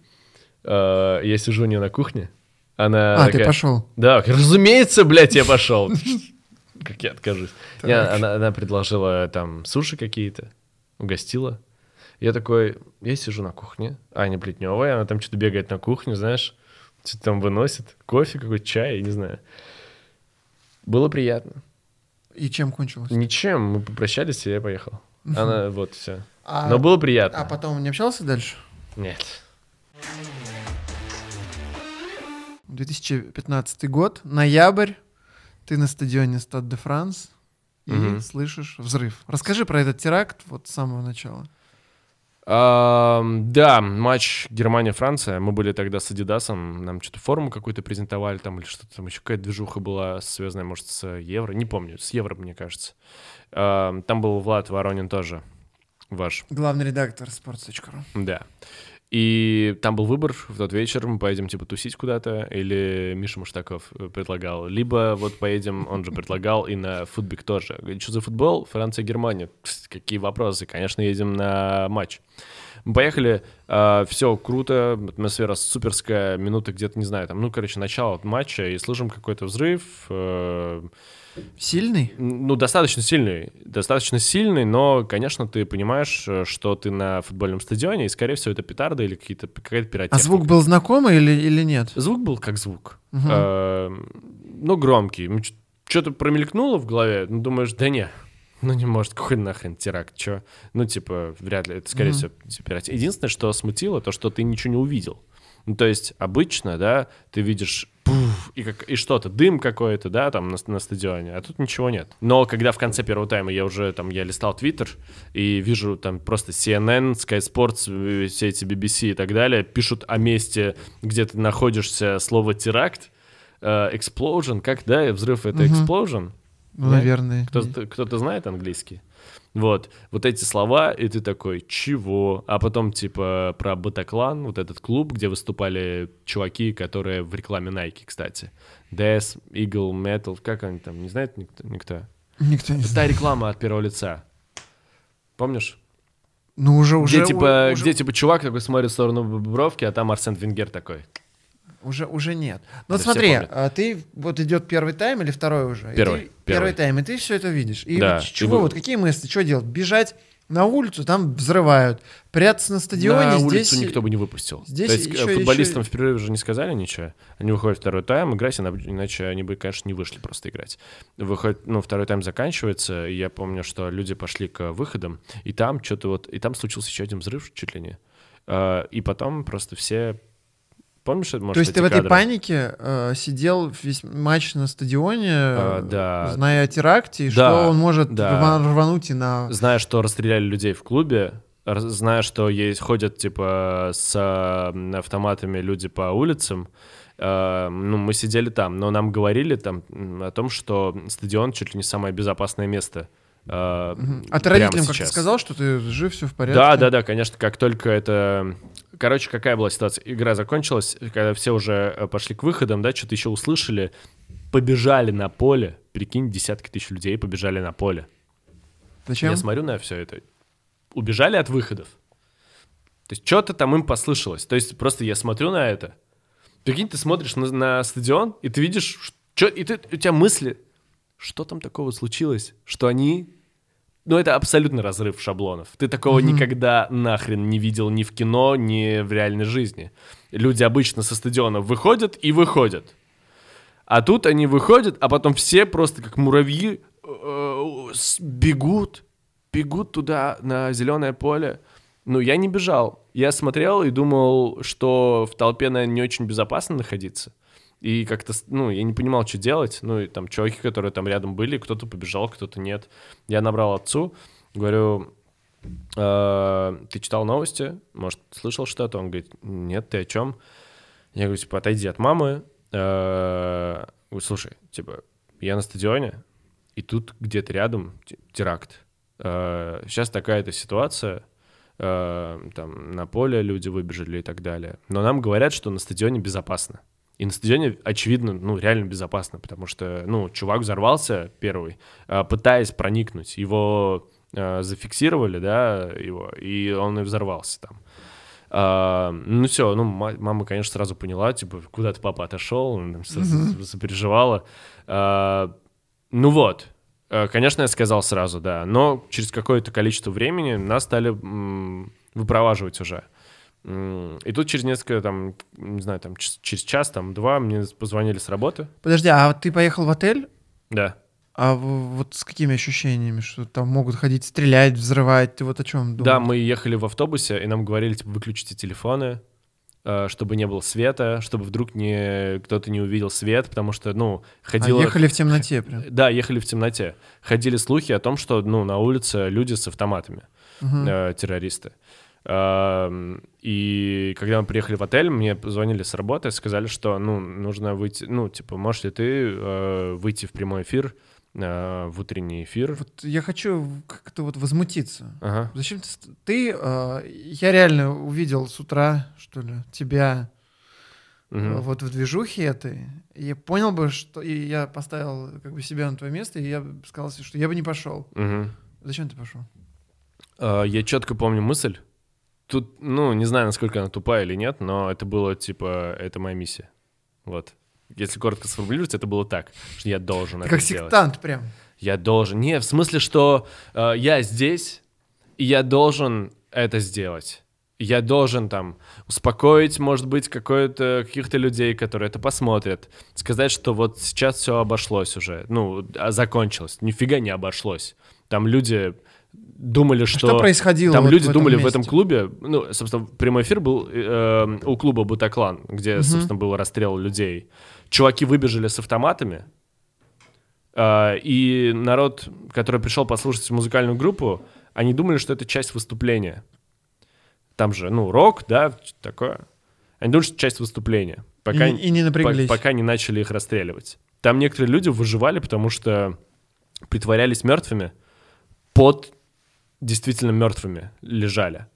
Speaker 1: Э, Я сижу у нее на кухне. Она
Speaker 2: А, ты
Speaker 1: такая,
Speaker 2: пошел.
Speaker 1: да, разумеется, блядь, я пошел. Как я откажусь. Не,
Speaker 2: Так.
Speaker 1: она, она предложила там суши какие-то, угостила. Я такой, я сижу на кухне, Аня Плетневая, она там что-то бегает на кухню, знаешь, что-то там выносит, кофе какой-то, чай, я не знаю. Было приятно.
Speaker 2: И чем кончилось?
Speaker 1: Ничем, мы попрощались, и я поехал. Она, вот, все.
Speaker 2: А,
Speaker 1: Но было приятно.
Speaker 2: а потом не общался дальше?
Speaker 1: Нет.
Speaker 2: 2015 год, ноябрь, ты на стадионе Стад де Франс и
Speaker 1: Мгм.
Speaker 2: слышишь взрыв. Расскажи про этот теракт вот с самого начала.
Speaker 1: Да, матч Германия-Франция. Мы были тогда с Адидасом, нам что-то форму какую-то презентовали там или что-то там, еще какая-то движуха была связанная, может, с Евро, не помню, с Евро, мне кажется. Ам, там был Влад Воронин тоже, ваш,
Speaker 2: Главный редактор sports.ru.
Speaker 1: да. И там был выбор в тот вечер, мы поедем типа тусить куда-то, или Миша Муштаков э, предлагал. Либо вот поедем, он же предлагал, и на футбик тоже. Что за футбол? Франция, Германия. Какие вопросы? Конечно, едем на матч. Мы поехали, все круто, атмосфера суперская, минуты где-то, не знаю, там, ну, короче, начало матча, и слышим какой-то взрыв, э,
Speaker 2: Сильный?
Speaker 1: ну, достаточно сильный, достаточно сильный, но, конечно, ты понимаешь, э, что ты на футбольном стадионе, и, скорее всего, это петарды или какие-то, какая-то пиротехника.
Speaker 2: А звук был знакомый или, или нет?
Speaker 1: Звук был как звук. Э, ну, громкий. Что-то промелькнуло в голове, ну, думаешь, да не, ну не может, какой нахрен теракт, чё? Ну, типа, вряд ли, это, скорее
Speaker 2: Мгм.
Speaker 1: всего, пиротехника. Единственное, что смутило, то, что ты ничего не увидел. Ну, то есть, обычно, да, ты видишь пуф, и, как, и что-то, дым какой-то, да, там на, на стадионе, а тут ничего нет. Но когда в конце первого тайма я уже там, я листал Твиттер и вижу там просто CNN, Sky Sports, все эти BBC и так далее, пишут о месте, где ты находишься, слово теракт, э, explosion, как, да, взрыв это explosion? Да?
Speaker 2: наверное.
Speaker 1: Кто-то, кто-то знает английский? Вот, вот эти слова, и ты такой, чего? А потом, типа, про Батаклан, вот этот клуб, где выступали чуваки, которые в рекламе Nike, кстати. Death, Eagle, Metal, как они там, не знает никто? никто?
Speaker 2: Никто не
Speaker 1: Та
Speaker 2: знает.
Speaker 1: реклама от первого лица. Помнишь?
Speaker 2: Ну, уже, уже,
Speaker 1: где, типа,
Speaker 2: уже,
Speaker 1: где, типа, чувак такой смотрит в сторону бровки, а там Арсен Венгер такой.
Speaker 2: Уже, уже нет. Ну, вот
Speaker 1: Да все
Speaker 2: смотри, а ты, вот идет первый тайм или второй уже? И
Speaker 1: Первый,
Speaker 2: ты-
Speaker 1: первый.
Speaker 2: Первый тайм, и ты все это видишь. И
Speaker 1: Да,
Speaker 2: вот
Speaker 1: и
Speaker 2: чего,
Speaker 1: вы-
Speaker 2: вот какие мысли, что делать? Бежать на улицу, там взрывают. Прятаться на стадионе,
Speaker 1: На
Speaker 2: здесь...
Speaker 1: улицу никто бы не выпустил.
Speaker 2: здесь
Speaker 1: То есть
Speaker 2: еще-
Speaker 1: э, футболистам
Speaker 2: еще-
Speaker 1: в перерыве же не сказали ничего. Они выходят второй тайм играть, ина- иначе они бы, конечно, не вышли просто играть. Выходит, ну, второй тайм заканчивается, и я помню, что люди пошли к выходам, и там что-то вот... И там случился еще один взрыв, чуть ли не. А, И потом просто все... Помнишь, может,
Speaker 2: То есть ты в этой
Speaker 1: кадры?
Speaker 2: панике э, сидел весь матч на стадионе,
Speaker 1: А,
Speaker 2: э,
Speaker 1: да.
Speaker 2: зная о теракте, и
Speaker 1: Да,
Speaker 2: что он может
Speaker 1: да.
Speaker 2: рва- рвануть и на...
Speaker 1: Зная, что расстреляли людей в клубе, зная, что есть, ходят, типа, с э, автоматами люди по улицам, э, ну, мы сидели там, но нам говорили там о том, что стадион чуть ли не самое безопасное место. э,
Speaker 2: А ты родителям как-то сказал, что ты жив, все в порядке?
Speaker 1: Да, да, да, конечно, как только это... Короче, какая была ситуация? Игра закончилась, когда все уже э, пошли к выходам, да, что-то еще услышали, побежали на поле, прикинь, десятки тысяч людей побежали на поле.
Speaker 2: Зачем?
Speaker 1: Я смотрю на все это. Убежали от выходов. То есть что-то там им послышалось. То есть просто я смотрю на это. Прикинь, ты смотришь на, на стадион, и ты видишь, что, и ты, у тебя мысли, что там такого случилось, что они... Ну, это абсолютно разрыв шаблонов. Ты такого никогда нахрен не видел ни в кино, ни в реальной жизни. Люди обычно со стадиона выходят и выходят. А тут они выходят, а потом все просто как муравьи э, с- бегут, бегут туда на зеленое поле. Ну, я не бежал. Я смотрел и думал, что в толпе, наверное, не очень безопасно находиться. И как-то, ну, я не понимал, что делать. Ну, и там чуваки, которые там рядом были, кто-то побежал, кто-то нет. Я набрал отцу, говорю, «Э, ты читал новости? Может, слышал что-то? Он говорит, нет, ты о чем? Я говорю, типа, отойди от мамы. Э, Слушай, типа, я на стадионе, и тут где-то рядом те- теракт. Э, Сейчас такая-то ситуация, э, там на поле люди выбежали и так далее. Но нам говорят, что на стадионе безопасно. И на стадионе, очевидно, ну, реально безопасно, потому что, ну, чувак взорвался первый, э, пытаясь проникнуть. Его э, зафиксировали, да, его, и он и взорвался там. А, ну все, ну ма- мама, конечно, сразу поняла, типа, куда-то папа отошел, она там со- со- запереживала. А, ну вот, Э, конечно, я сказал сразу, да, но через какое-то количество времени нас стали выпроваживать уже. И тут через несколько, там, не знаю, там, через час, там, два мне позвонили с работы.
Speaker 2: Подожди, а ты поехал в отель?
Speaker 1: Да.
Speaker 2: А вот с какими ощущениями, что там могут ходить стрелять, взрывать? Ты вот о чем думаешь?
Speaker 1: Да, мы ехали в автобусе, и нам говорили, типа, выключите телефоны, э, чтобы не было света, чтобы вдруг не, кто-то не увидел свет, потому что, ну,
Speaker 2: А
Speaker 1: ходило...
Speaker 2: ехали в темноте прям.
Speaker 1: Да, ехали в темноте. Ходили слухи о том, что, ну, на улице люди с автоматами, э, террористы. Эм, И когда мы приехали в отель, мне позвонили с работы, сказали, что, ну, нужно выйти, ну, типа, можешь ли ты э, выйти в прямой эфир, э, в утренний эфир?
Speaker 2: Вот я хочу как-то вот возмутиться.
Speaker 1: Ага.
Speaker 2: Зачем ты... Ты, э, я реально увидел с утра, что ли, тебя э,
Speaker 1: Мгм.
Speaker 2: вот в движухе этой. И я понял бы, что... И я поставил как бы себя на твое место, и я бы сказал что я бы не пошел.
Speaker 1: Мгм.
Speaker 2: Зачем ты пошел?
Speaker 1: Э, Я четко помню мысль. Тут, ну, не знаю, насколько она тупая или нет, но это было типа, это моя миссия. Вот. Если коротко сформулировать, это было так, что я должен
Speaker 2: Ты
Speaker 1: это
Speaker 2: как
Speaker 1: сделать.
Speaker 2: сектант прям.
Speaker 1: Я должен. Не, в смысле, что э, я здесь, и я должен это сделать. Я должен там успокоить, может быть, какое-то, каких-то людей, которые это посмотрят, сказать, что вот сейчас все обошлось уже, ну, а закончилось. Нифига не обошлось. Там люди думали, что...
Speaker 2: Что происходило
Speaker 1: Там
Speaker 2: вот
Speaker 1: люди
Speaker 2: в
Speaker 1: думали в этом
Speaker 2: месте?
Speaker 1: клубе, ну, собственно, прямой эфир был э, у клуба Бутаклан, где, собственно, был расстрел людей. Чуваки выбежали с автоматами, э, и народ, который пришел послушать музыкальную группу, они думали, что это часть выступления. Там же, ну, рок, да, такое. Они думали, что это часть выступления. Пока,
Speaker 2: И- и не напряглись.
Speaker 1: по- пока не начали их расстреливать. Там некоторые люди выживали, потому что притворялись мертвыми под действительно мертвыми лежали.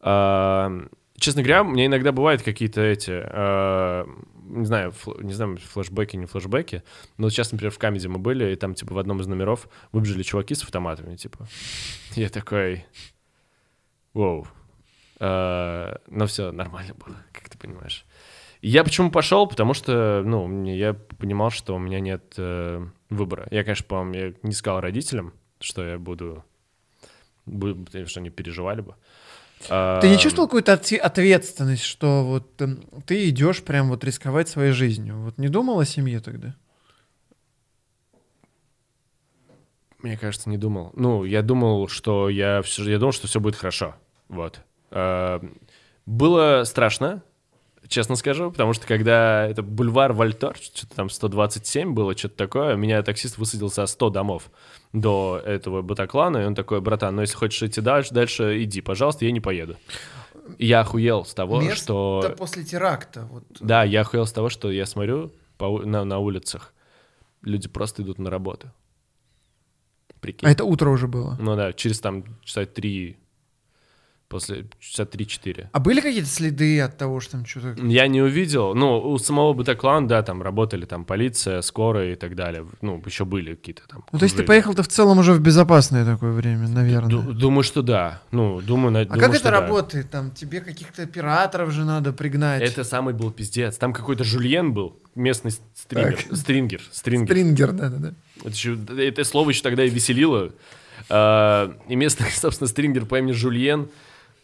Speaker 1: А, честно говоря, меня иногда бывают какие-то эти, а, не знаю, фл- не знаю, флешбеки, не флешбеки, но сейчас, например, в Камеди мы были, и там, типа, в одном из номеров выбежали чуваки с автоматами, типа. Я такой, воу. А, но все нормально было, как ты понимаешь. Я почему пошел? Потому что, ну, мне- я понимал, что у меня нет э, выбора. Я, конечно, по-моему, не сказал родителям, что я буду потому что они переживали бы.
Speaker 2: Ты не чувствовал какую-то отве- ответственность, что вот эм, ты идешь прям вот рисковать своей жизнью? Вот не думал о семье тогда?
Speaker 1: Мне кажется, не думал. Ну, я думал, что я все, я думал, что все будет хорошо. Вот. А, Было страшно, честно скажу, потому что когда это бульвар Вольтор, что-то там 127 было, что-то такое, меня таксист высадил со 100 домов до этого Батаклана, и он такой, братан, ну если хочешь идти дальше, дальше иди, пожалуйста, я не поеду. Я охуел с того,
Speaker 2: Место
Speaker 1: что...
Speaker 2: после теракта. Вот.
Speaker 1: Да, я охуел с того, что я смотрю по на, на улицах, люди просто идут на работу. Прикинь.
Speaker 2: А это утро уже было.
Speaker 1: Ну да, через там часа три, после часа три-четыре.
Speaker 2: А были какие-то следы от того, что там что-то...
Speaker 1: Я не увидел, ну, у самого Батаклана, да, там работали там полиция, скорая и так далее. Ну, еще были какие-то там.
Speaker 2: Ну, то есть ты поехал-то в целом уже в безопасное такое время, наверное.
Speaker 1: Ду- Думаю, что да. Ну, думаю, на-
Speaker 2: а
Speaker 1: думаю,
Speaker 2: как это
Speaker 1: да.
Speaker 2: работает? Там тебе каких-то операторов же надо пригнать.
Speaker 1: Это самый был пиздец. Там какой-то Жульен был, местный стрингер. Стрингер. Стрингер.
Speaker 2: Стрингер, да-да-да.
Speaker 1: Это, еще- это слово еще тогда и веселило. А, и местный, собственно, стрингер по имени Жульен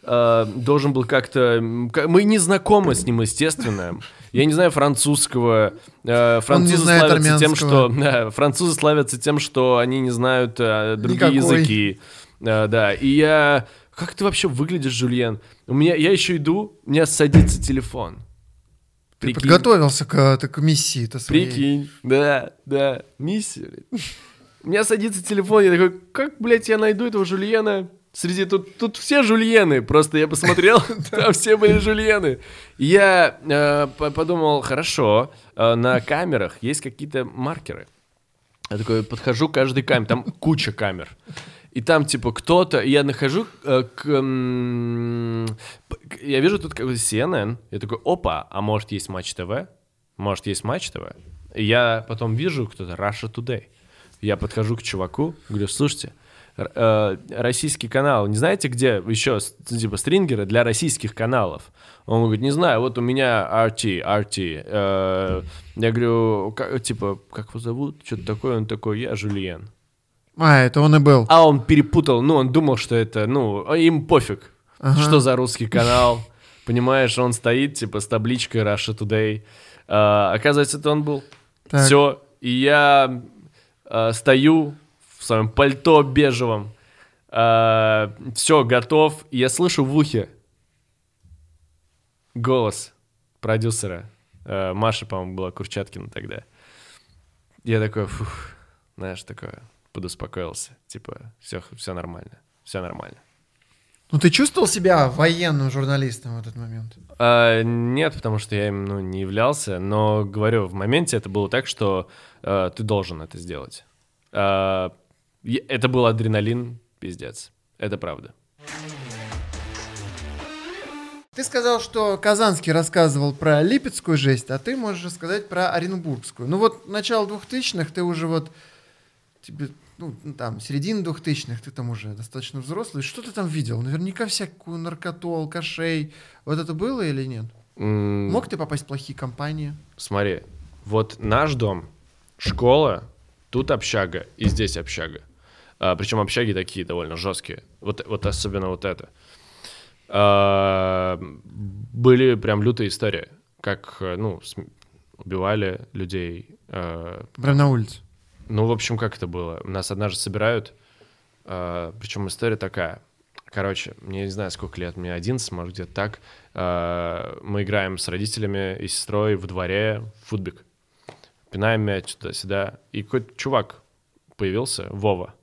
Speaker 1: а, должен был как-то... Мы не знакомы с ним, естественно. Я не знаю французского. А, Французы славятся тем, что... да, французы славятся тем, что они не знают а, другие
Speaker 2: Никакой.
Speaker 1: языки. Да, и я... Как ты вообще выглядишь, Жульен? У меня... Я еще иду, у меня садится телефон.
Speaker 2: Ты
Speaker 1: Прикинь.
Speaker 2: подготовился к, э, к миссии-то своей.
Speaker 1: Прикинь, да, да, миссия. У меня садится телефон, я такой, как, блядь, я найду этого Жульена? Среди тут, тут все Жульены, просто я посмотрел, там все были Жульены. И Я э, по- подумал, хорошо, э, на камерах есть какие-то маркеры. Я такой подхожу к каждой камере, там куча камер. И там, типа, кто-то... Я нахожу э, к... к- Я вижу тут какой-то CNN. Я такой, опа, а может есть Матч ТВ? Может есть Матч ТВ? И я потом вижу кто-то Russia Today. Я подхожу к чуваку, говорю, слушайте, э, российский канал, не знаете, где еще, типа, стрингеры для российских каналов? Он говорит, не знаю, вот у меня RT, RT. Э, я говорю, «Как- типа, как его зовут? Что-то такое. Он такой, я Жульен.
Speaker 2: А, это он и был.
Speaker 1: А он перепутал, ну, он думал, что это, ну, им пофиг,
Speaker 2: Ага.
Speaker 1: что за русский канал. Понимаешь, он стоит, типа, с табличкой Russia Today. А, оказывается, это он был.
Speaker 2: Так.
Speaker 1: Все. И я а, стою своем пальто бежевом. все, готов. Я слышу в ухе голос продюсера. А, Маша, по-моему, была Курчаткина тогда. Я такой, фух, знаешь, такое, подуспокоился. Типа, все, все нормально, все нормально.
Speaker 2: Ну ты чувствовал себя военным журналистом в этот момент?
Speaker 1: А, нет, потому что я им ну, не являлся, но говорю, в моменте это было так, что а, ты должен это сделать. А, это был адреналин, пиздец. Это правда.
Speaker 2: Ты сказал, что Казанский рассказывал про липецкую жесть, а ты можешь рассказать про оренбургскую. Ну вот начало 2000-х ты уже вот тебе, ну, там, середина 2000-х, ты там уже достаточно взрослый. Что ты там видел? Наверняка всякую наркоту, алкашей. Вот это было или нет?
Speaker 1: М,
Speaker 2: Мог ты попасть в плохие компании?
Speaker 1: Смотри, вот наш дом, школа, тут общага и здесь общага. А, причем общаги такие довольно жесткие. Вот, вот особенно вот это. А, были прям лютые истории, как, ну, убивали людей. а,
Speaker 2: Прям на улице.
Speaker 1: ну, в общем, как это было? Нас однажды собирают, Э, причем история такая. Короче, мне не знаю, сколько лет, мне 11, может, где-то так. Э, мы играем с родителями и сестрой в дворе в футбик. Пинаем мяч туда-сюда. И какой-то чувак появился, Вова.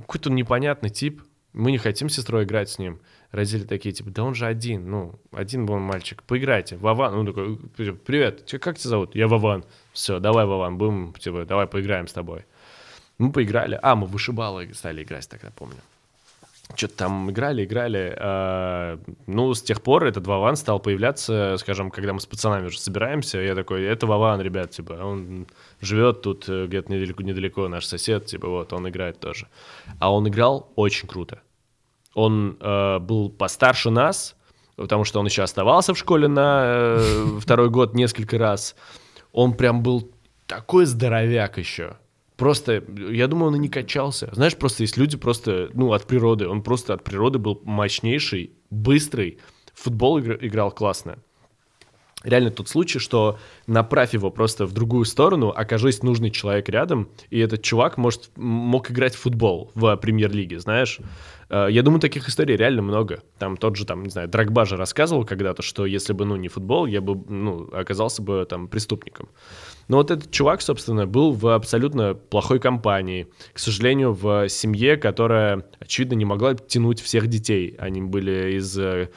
Speaker 1: Какой-то непонятный тип. Мы не хотим с сестрой играть с ним. Родители такие, типа, да он же один, ну, один был мальчик, поиграйте. Вован, ну, такой, привет, как тебя зовут? Я Вован. Все, давай, Вован, будем, типа, давай поиграем с тобой. Мы поиграли. А, мы вышибалы стали играть тогда, помню. Что-то там играли, играли. А, ну, с тех пор этот Вован стал появляться, скажем, когда мы с пацанами уже собираемся. Я такой, это Вован, ребят, типа, он живет тут э, где-то недалеко, недалеко, наш сосед, типа, вот, он играет тоже. А он играл очень круто. Он э, был постарше нас, потому что он еще оставался в школе на э, второй год несколько раз. Он прям был такой здоровяк еще. Просто, я думаю, он и не качался. Знаешь, просто есть люди просто, ну, от природы. Он просто от природы был мощнейший, быстрый. футбол играл классно реально тот случай, что направь его просто в другую сторону, окажись нужный человек рядом, и этот чувак может, мог играть в футбол в премьер-лиге, знаешь. Э, я думаю, таких историй реально много. Там тот же, там, не знаю, Драгба же рассказывал когда-то, что если бы, ну, не футбол, я бы, ну, оказался бы там преступником. Но вот этот чувак, собственно, был в абсолютно плохой компании. К сожалению, в семье, которая, очевидно, не могла тянуть всех детей. Они были из э,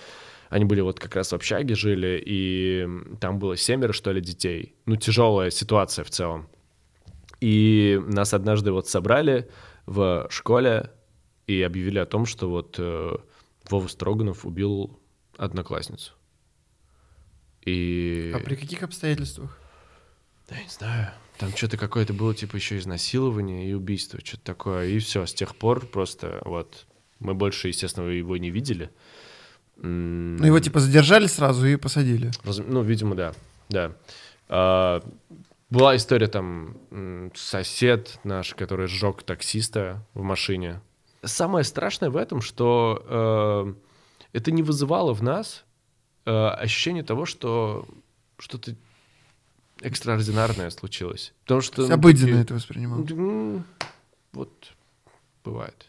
Speaker 1: они были вот как раз в общаге жили, и там было семеро, что ли, детей. Ну, тяжелая ситуация в целом. И нас однажды вот собрали в школе и объявили о том, что вот э, Вова Строганов убил одноклассницу. И...
Speaker 2: А при каких обстоятельствах?
Speaker 1: Да, я не знаю. Там что-то какое-то было, типа, еще изнасилование и убийство, что-то такое. И все, с тех пор просто вот мы больше, естественно, его не видели.
Speaker 2: Ну, его типа задержали сразу и посадили.
Speaker 1: Ну, видимо, да. Да. А, была история там, сосед наш, который сжег таксиста в машине. Самое страшное в этом, что э, это не вызывало в нас э, ощущение того, что что-то экстраординарное случилось. Потому что...
Speaker 2: Ну, обыденно такие, это воспринимал.
Speaker 1: Ну, вот, бывает.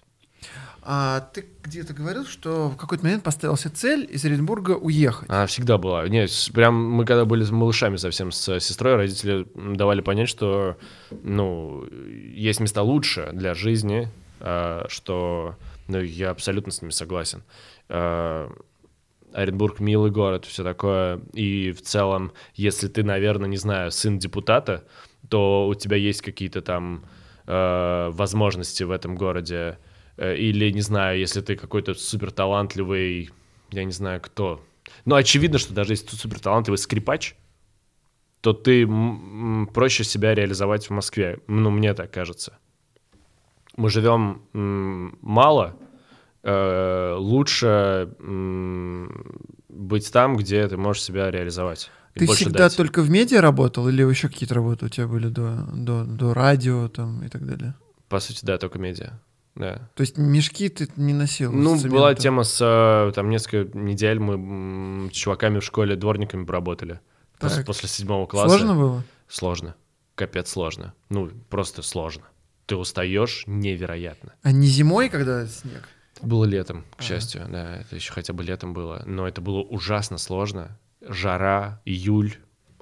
Speaker 2: А ты где-то говорил, что в какой-то момент поставил себе цель из Оренбурга уехать.
Speaker 1: Она всегда была. Нет, прям мы когда были с малышами совсем с сестрой, родители давали понять, что ну, есть места лучше для жизни, а, что ну, я абсолютно с ними согласен. А, Оренбург милый город, все такое. И в целом, если ты, наверное, не знаю, сын депутата, то у тебя есть какие-то там э, возможности в этом городе или, не знаю, если ты какой-то супер талантливый, я не знаю кто. Но очевидно, что даже если ты супер талантливый скрипач, то ты проще себя реализовать в Москве. Ну, мне так кажется. Мы живем мало, э, лучше быть там, где ты можешь себя реализовать.
Speaker 2: Ты всегда дать. только в медиа работал или еще какие-то работы у тебя были до, до, до радио там и так далее?
Speaker 1: По сути, да, только медиа да.
Speaker 2: То есть мешки ты не носил?
Speaker 1: Ну, была тема с, э, там, несколько недель мы с чуваками в школе дворниками поработали. После, после седьмого класса.
Speaker 2: Сложно было?
Speaker 1: Сложно. Капец сложно. Ну, просто сложно. Ты устаешь невероятно.
Speaker 2: А не зимой, когда снег?
Speaker 1: Было летом, к ага. счастью, да, это еще хотя бы летом было. Но это было ужасно сложно. Жара, июль,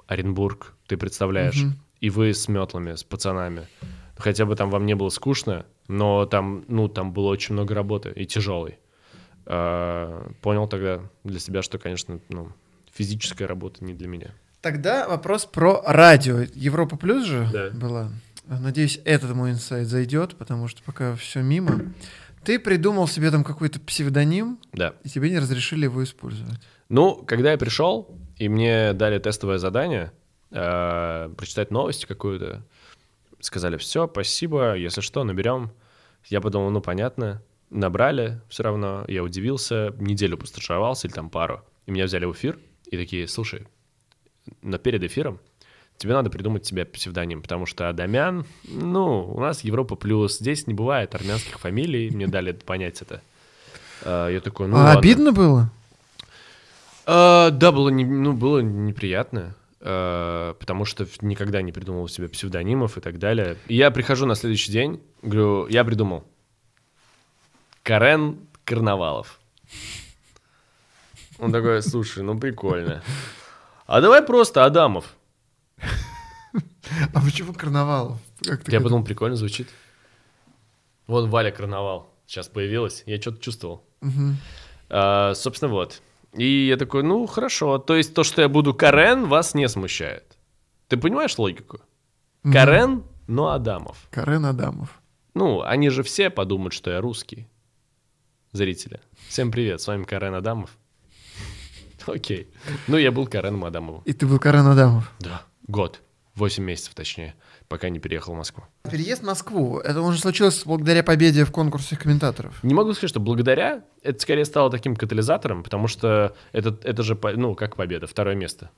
Speaker 1: Оренбург, ты представляешь. Угу. И вы с метлами, с пацанами. Хотя бы там вам не было скучно, но там, ну, там было очень много работы и тяжелой. А, понял тогда для себя, что, конечно, ну, физическая работа не для меня.
Speaker 2: Тогда вопрос про радио. Европа плюс же
Speaker 1: да.
Speaker 2: была. Надеюсь, этот мой инсайт зайдет, потому что пока все мимо. Ты придумал себе там какой-то псевдоним,
Speaker 1: да.
Speaker 2: и тебе не разрешили его использовать.
Speaker 1: Ну, когда я пришел, и мне дали тестовое задание, э, прочитать новость какую-то, сказали, все, спасибо, если что, наберем. Я подумал, ну, понятно, набрали все равно, я удивился, неделю постажировался или там пару, и меня взяли в эфир, и такие, слушай, но перед эфиром тебе надо придумать себе псевдоним, потому что Адамян, ну, у нас Европа плюс, здесь не бывает армянских фамилий, мне дали понять это. А, я такой, ну
Speaker 2: А ладно. обидно было?
Speaker 1: А, да, было, не, ну, было неприятно. Э, потому что никогда не придумывал себе псевдонимов и так далее. И я прихожу на следующий день, говорю, я придумал. Карен Карнавалов. Он такой, слушай, ну прикольно. А давай просто Адамов.
Speaker 2: А почему карнавалов?
Speaker 1: Я подумал, прикольно звучит. Вот Валя Карнавал сейчас появилась, я что-то чувствовал. А, собственно, вот. И я такой, ну, хорошо. То есть то, что я буду Карен, вас не смущает. Ты понимаешь логику?
Speaker 2: Мгм.
Speaker 1: Карен, но Адамов.
Speaker 2: Карен Адамов.
Speaker 1: Ну, они же все подумают, что я русский. Зрители. Всем привет, с вами Карен Адамов. Окей. Ну, я был Кареном Адамовым.
Speaker 2: И ты был Карен Адамов.
Speaker 1: Да. Год. Восемь месяцев, точнее, пока не переехал в Москву.
Speaker 2: Переезд в Москву, это уже случилось благодаря победе в конкурсе комментаторов.
Speaker 1: Не могу сказать, что благодаря, это скорее стало таким катализатором, потому что это, это же, ну, как победа, второе место.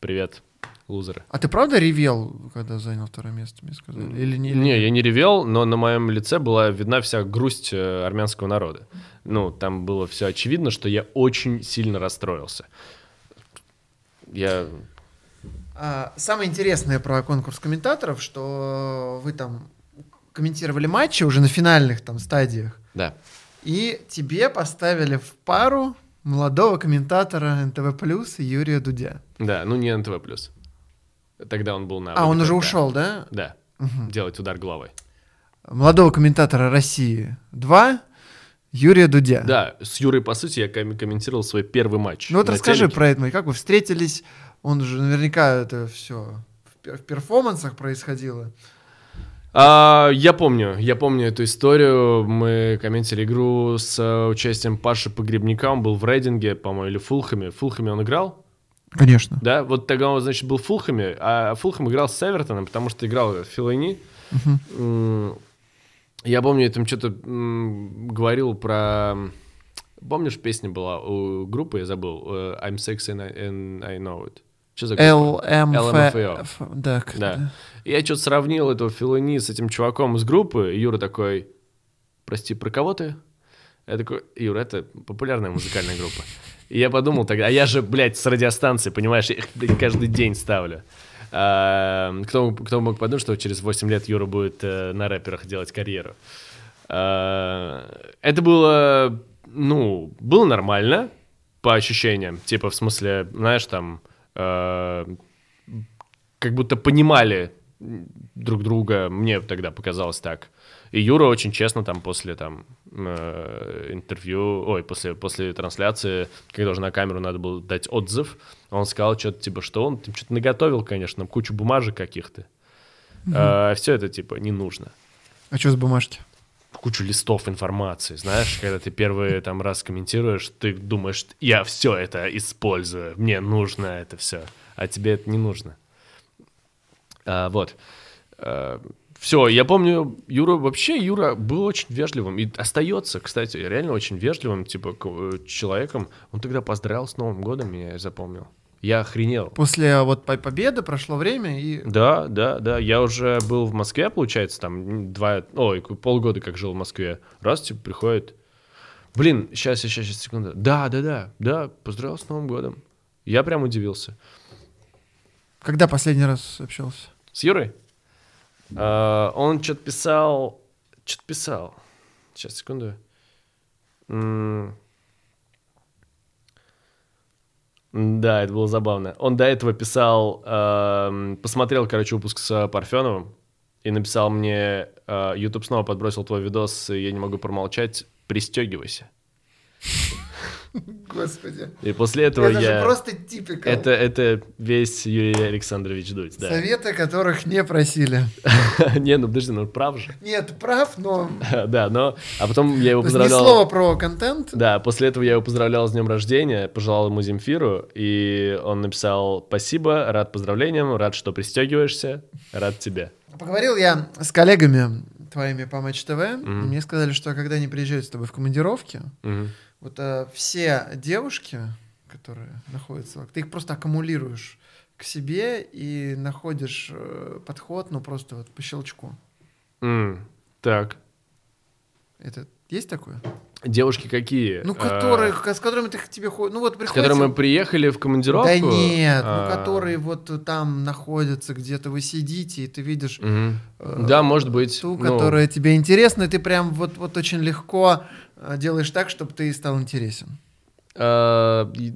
Speaker 1: Привет, лузеры.
Speaker 2: А ты правда ревел, когда занял второе место, мне сказали? Или не?
Speaker 1: Не, я не ревел, но на моем лице была видна вся грусть э, армянского народа. Ну, там было все очевидно, что я очень сильно расстроился. Я...
Speaker 2: А, самое интересное про конкурс комментаторов, что вы там комментировали матчи уже на финальных там стадиях,
Speaker 1: Да.
Speaker 2: и тебе поставили в пару молодого комментатора НТВ Плюс Юрия Дудя.
Speaker 1: Да, ну не НТВ+. Тогда он был на...
Speaker 2: А, он уже ушел, да?
Speaker 1: Да,
Speaker 2: Мгм.
Speaker 1: делать удар головой.
Speaker 2: Молодого комментатора России 2 Юрия Дудя.
Speaker 1: Да, с Юрой, по сути, я ком- комментировал свой первый матч.
Speaker 2: Ну вот расскажи
Speaker 1: телеке.
Speaker 2: про это, как вы встретились, он же наверняка это все в, пер- в перформансах происходило.
Speaker 1: А, я помню, я помню эту историю. Мы комментили игру с э, участием Паши Погребника. Он был в Рейдинге, по-моему, или в Фулхаме. В Фулхаме он играл,
Speaker 2: Конечно.
Speaker 1: да? Вот тогда он, значит, был в Фулхаме, а Фулхам играл с Эвертоном, потому что играл Филайни. М, Я помню, я там что-то говорил про... Помнишь, песня была у группы, я забыл, э, I'm sexy and I know it. Что за?
Speaker 2: LMFAO.
Speaker 1: LMFAO.
Speaker 2: Да,
Speaker 1: Я что-то сравнил этого Филани с этим чуваком из группы, и Юра такой, прости, про кого ты? Я такой, Юра, это популярная музыкальная группа. И я подумал тогда, а я же, блядь, с радиостанции, понимаешь, я их, блядь, каждый день ставлю. А, кто, кто мог подумать, что через 8 лет Юра будет э, на рэперах делать карьеру? А, это было, ну, было нормально, по ощущениям. Типа, в смысле, знаешь, там, как будто понимали друг друга, мне тогда показалось так. И Юра очень честно там после там э, интервью, ой, после, после трансляции, когда уже на камеру надо было дать отзыв, он сказал что-то типа, что он там что-то наготовил, конечно, кучу бумажек каких-то. все это типа не нужно.
Speaker 2: А что с бумажки?
Speaker 1: Кучу листов информации, знаешь, когда ты первый там раз комментируешь, ты думаешь, я все это использую, мне нужно это все, а тебе это не нужно. А, вот. все, я помню, Юра, вообще Юра был очень вежливым и остается, кстати, реально очень вежливым, типа, человеком. Он тогда поздравил с Новым годом меня, я запомнил. Я охренел.
Speaker 2: После вот по- победы прошло время, и
Speaker 1: Да, да, да. Я уже был в Москве, получается, там два, ой, полгода как жил в Москве. Раз, типа, приходит. Блин, сейчас, сейчас, сейчас, секунду. Да, да, да, да, поздравил с Новым годом. Я прям удивился.
Speaker 2: когда последний раз общался?
Speaker 1: С Юрой? А, он что-то писал, что-то писал. Сейчас, секунду. М. Да, это было забавно. Он до этого писал, эм, посмотрел, короче, выпуск с Парфеновым и написал мне, э, YouTube снова подбросил твой видос, и я не могу промолчать, пристегивайся.
Speaker 2: Господи.
Speaker 1: И после этого
Speaker 2: Это
Speaker 1: я...
Speaker 2: же просто типикал.
Speaker 1: Это, это весь Юрий Александрович Дудь, да.
Speaker 2: Советы, которых не просили.
Speaker 1: Не, ну подожди, ну прав же.
Speaker 2: Нет, прав, но...
Speaker 1: Да, но... А потом я его поздравлял...
Speaker 2: слова про контент.
Speaker 1: Да, после этого я его поздравлял с днем рождения, пожелал ему Земфиру, и он написал «Спасибо, рад поздравлениям, рад, что пристегиваешься, рад тебе».
Speaker 2: Поговорил я с коллегами твоими по Матч ТВ,
Speaker 1: Мгм.
Speaker 2: мне сказали, что когда они приезжают с тобой в командировки,
Speaker 1: Мгм.
Speaker 2: Вот э, все девушки, которые находятся, ты их просто аккумулируешь к себе и находишь э, подход, ну просто вот по щелчку.
Speaker 1: М, Так.
Speaker 2: Это есть такое?
Speaker 1: Девушки какие?
Speaker 2: Ну, которые, с которыми ты к тебе ходишь. Ну, вот
Speaker 1: С
Speaker 2: приходится...
Speaker 1: которыми мы приехали в командировку?
Speaker 2: Да нет,
Speaker 1: А,
Speaker 2: ну, которые вот там находятся, где-то вы сидите, и ты видишь
Speaker 1: мгм.
Speaker 2: э,
Speaker 1: Да, может быть.
Speaker 2: ту,
Speaker 1: ну,
Speaker 2: которая тебе интересна, и ты прям вот, вот очень легко э, делаешь так, чтобы ты стал интересен.
Speaker 1: и-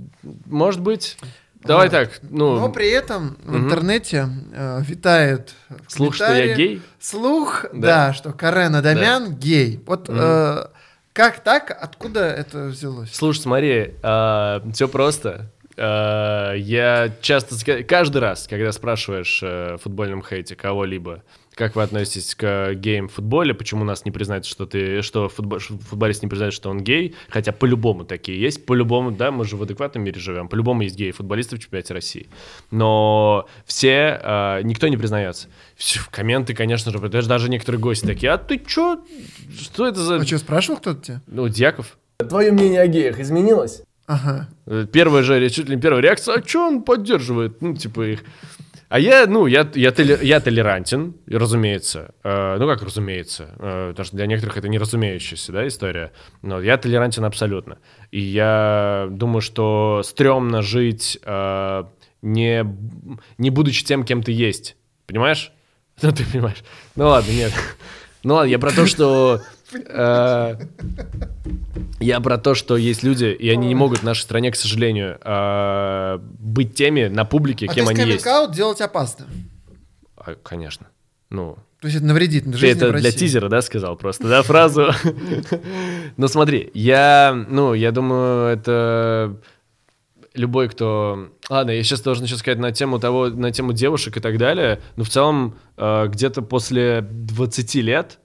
Speaker 1: Может быть. Давай
Speaker 2: Вот.
Speaker 1: так, ну,
Speaker 2: Но при этом в
Speaker 1: мгм.
Speaker 2: интернете э, витает в
Speaker 1: слух, что я гей.
Speaker 2: Слух,
Speaker 1: Да.
Speaker 2: да, что Карен Адамян гей. Вот
Speaker 1: Мгм.
Speaker 2: э, как так? Откуда это взялось?
Speaker 1: Слушай, смотри, все просто. Э, Я часто, каждый раз, когда спрашиваешь э, в футбольном хейте кого-либо, как вы относитесь к геям в футболе, почему нас не признают, что ты, что футбо- футболист не признает, что он гей, хотя по-любому такие есть, по-любому, да, мы же в адекватном мире живем, по-любому есть геи футболисты в чемпионате России, но все, э, никто не признается. Все, комменты, конечно же, даже, даже некоторые гости такие, а ты чё, что это за...
Speaker 2: А что, спрашивал кто-то тебя?
Speaker 1: Ну, Дьяков. Твое мнение о геях изменилось?
Speaker 2: Ага.
Speaker 1: Первая же, чуть ли не первая реакция, а что он поддерживает? Ну, типа их. А я, ну, я, я, толе- я толерантен, разумеется. Э, ну, как разумеется, э, потому что для некоторых это не разумеющаяся, да, история. Но я толерантен абсолютно. И я думаю, что стрёмно жить, э, не, не будучи тем, кем ты есть. Понимаешь? Ну, ты понимаешь. Ну, ладно, нет. Ну, ладно, я про то, что... э, я про то, что есть люди, и они не могут в нашей стране, к сожалению, э, быть теми на публике,
Speaker 2: А
Speaker 1: кем они есть.
Speaker 2: каминг-аут делать опасно.
Speaker 1: А, конечно. Ну,
Speaker 2: То есть это навредит
Speaker 1: ты
Speaker 2: жизни
Speaker 1: это
Speaker 2: в
Speaker 1: для тизера, да, сказал просто, да, фразу? Ну, смотри, я, ну, я думаю, это любой, кто... Ладно, я сейчас должен сейчас сказать на тему того, на тему девушек и так далее, но в целом э, где-то после 20 лет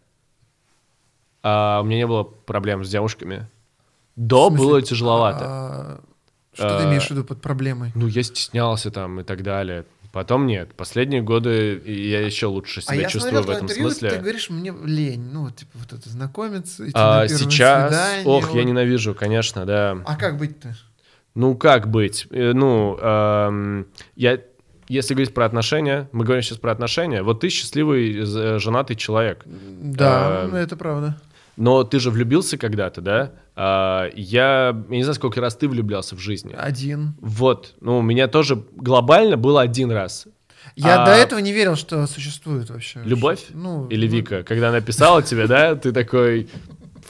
Speaker 1: а, у меня не было проблем с девушками. До было тяжеловато.
Speaker 2: А, Что ты
Speaker 1: А,
Speaker 2: имеешь в виду под проблемой?
Speaker 1: Ну, я стеснялся там и так далее. Потом нет. Последние годы я еще лучше себя
Speaker 2: а я
Speaker 1: чувствую
Speaker 2: смотрел
Speaker 1: в этом
Speaker 2: интервью,
Speaker 1: смысле.
Speaker 2: ты говоришь, мне лень, ну, вот, типа, вот это знакомиться, идти
Speaker 1: А,
Speaker 2: на
Speaker 1: сейчас,
Speaker 2: свидание,
Speaker 1: ох, я
Speaker 2: вот.
Speaker 1: ненавижу, конечно, да.
Speaker 2: А как быть-то?
Speaker 1: Ну, как быть? Э, Ну, эм, я, если говорить про отношения, мы говорим сейчас про отношения, вот ты счастливый, з- женатый человек,
Speaker 2: Да,
Speaker 1: А,
Speaker 2: ну, это правда.
Speaker 1: Но ты же влюбился когда-то, да? А, я, я не знаю, сколько раз ты влюблялся в жизни.
Speaker 2: Один.
Speaker 1: Вот, ну, у меня тоже глобально было один раз.
Speaker 2: Я
Speaker 1: А-
Speaker 2: до этого не верил, что существует вообще.
Speaker 1: Любовь?
Speaker 2: Ну,
Speaker 1: Или
Speaker 2: ну,
Speaker 1: Вика, когда она писала тебе, да, ты такой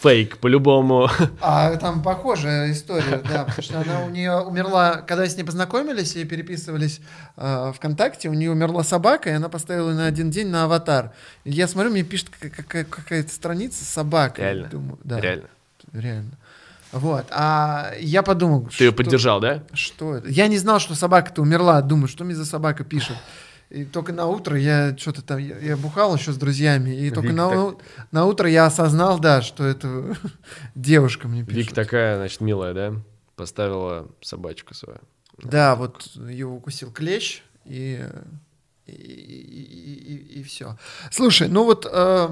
Speaker 1: фейк, по-любому.
Speaker 2: А там похожая история, да, потому что она у нее умерла, когда с ней познакомились и переписывались э, ВКонтакте, у нее умерла собака, и она поставила на один день на аватар. И я смотрю, мне пишет какая- какая- какая-то страница с собакой.
Speaker 1: Реально?
Speaker 2: Думаю, да,
Speaker 1: Реально.
Speaker 2: реально. Вот, а я подумал,
Speaker 1: Ты ее
Speaker 2: что-
Speaker 1: поддержал, да?
Speaker 2: Что это? Я не знал, что собака-то умерла. Думаю, что мне за собака пишет. И только на утро я что-то там, я, я бухал еще с друзьями, и только
Speaker 1: Вик
Speaker 2: на,
Speaker 1: так-
Speaker 2: на утро я осознал, да, что это девушка мне пишет.
Speaker 1: Вик такая, значит, милая, да? Поставила собачку свою.
Speaker 2: Да, вот ее укусил клещ, и, и, все. Слушай, ну вот э,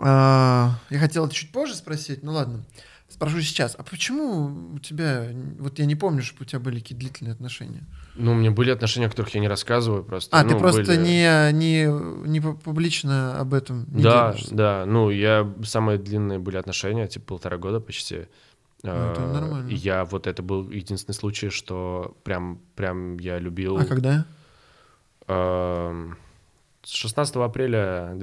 Speaker 2: э, я хотел это чуть позже спросить, ну ладно, спрошу сейчас. А почему у тебя, вот я не помню, что у тебя были какие длительные отношения?
Speaker 1: Ну, у меня были отношения, о которых я не рассказываю просто.
Speaker 2: А,
Speaker 1: Ну,
Speaker 2: ты просто
Speaker 1: были-
Speaker 2: не, не, не пу- публично об этом не
Speaker 1: Да,
Speaker 2: делишься?
Speaker 1: да. Ну, я... Самые длинные были отношения, типа полтора года почти.
Speaker 2: Ну, это
Speaker 1: А,
Speaker 2: нормально.
Speaker 1: Я вот это был единственный случай, что прям, прям я любил.
Speaker 2: А когда?
Speaker 1: С 16 апреля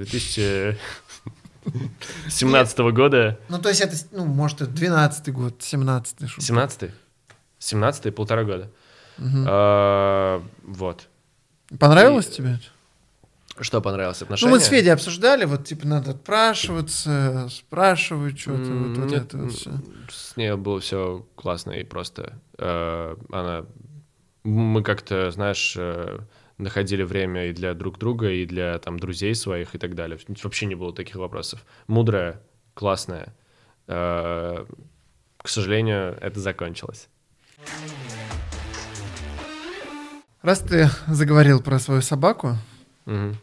Speaker 1: 2017 года.
Speaker 2: Ну, то есть это, ну, может, это 12-й год, 17-й. что-то.
Speaker 1: 17 17 полтора года. А, Вот.
Speaker 2: Понравилось
Speaker 1: и-
Speaker 2: тебе?
Speaker 1: Что понравилось отношения?
Speaker 2: Ну, мы с Федей обсуждали, вот, типа, надо отпрашиваться, спрашивать что-то, вот, вот
Speaker 1: нет,
Speaker 2: это вот всё.
Speaker 1: С ней было все классно и просто. э, Она... Мы как-то, знаешь, э, находили время и для друг друга, и для там друзей своих и так далее. Вообще не было таких вопросов. Мудрая, классная. Э, К сожалению, это закончилось.
Speaker 2: Раз ты заговорил про свою собаку,
Speaker 1: Мгм.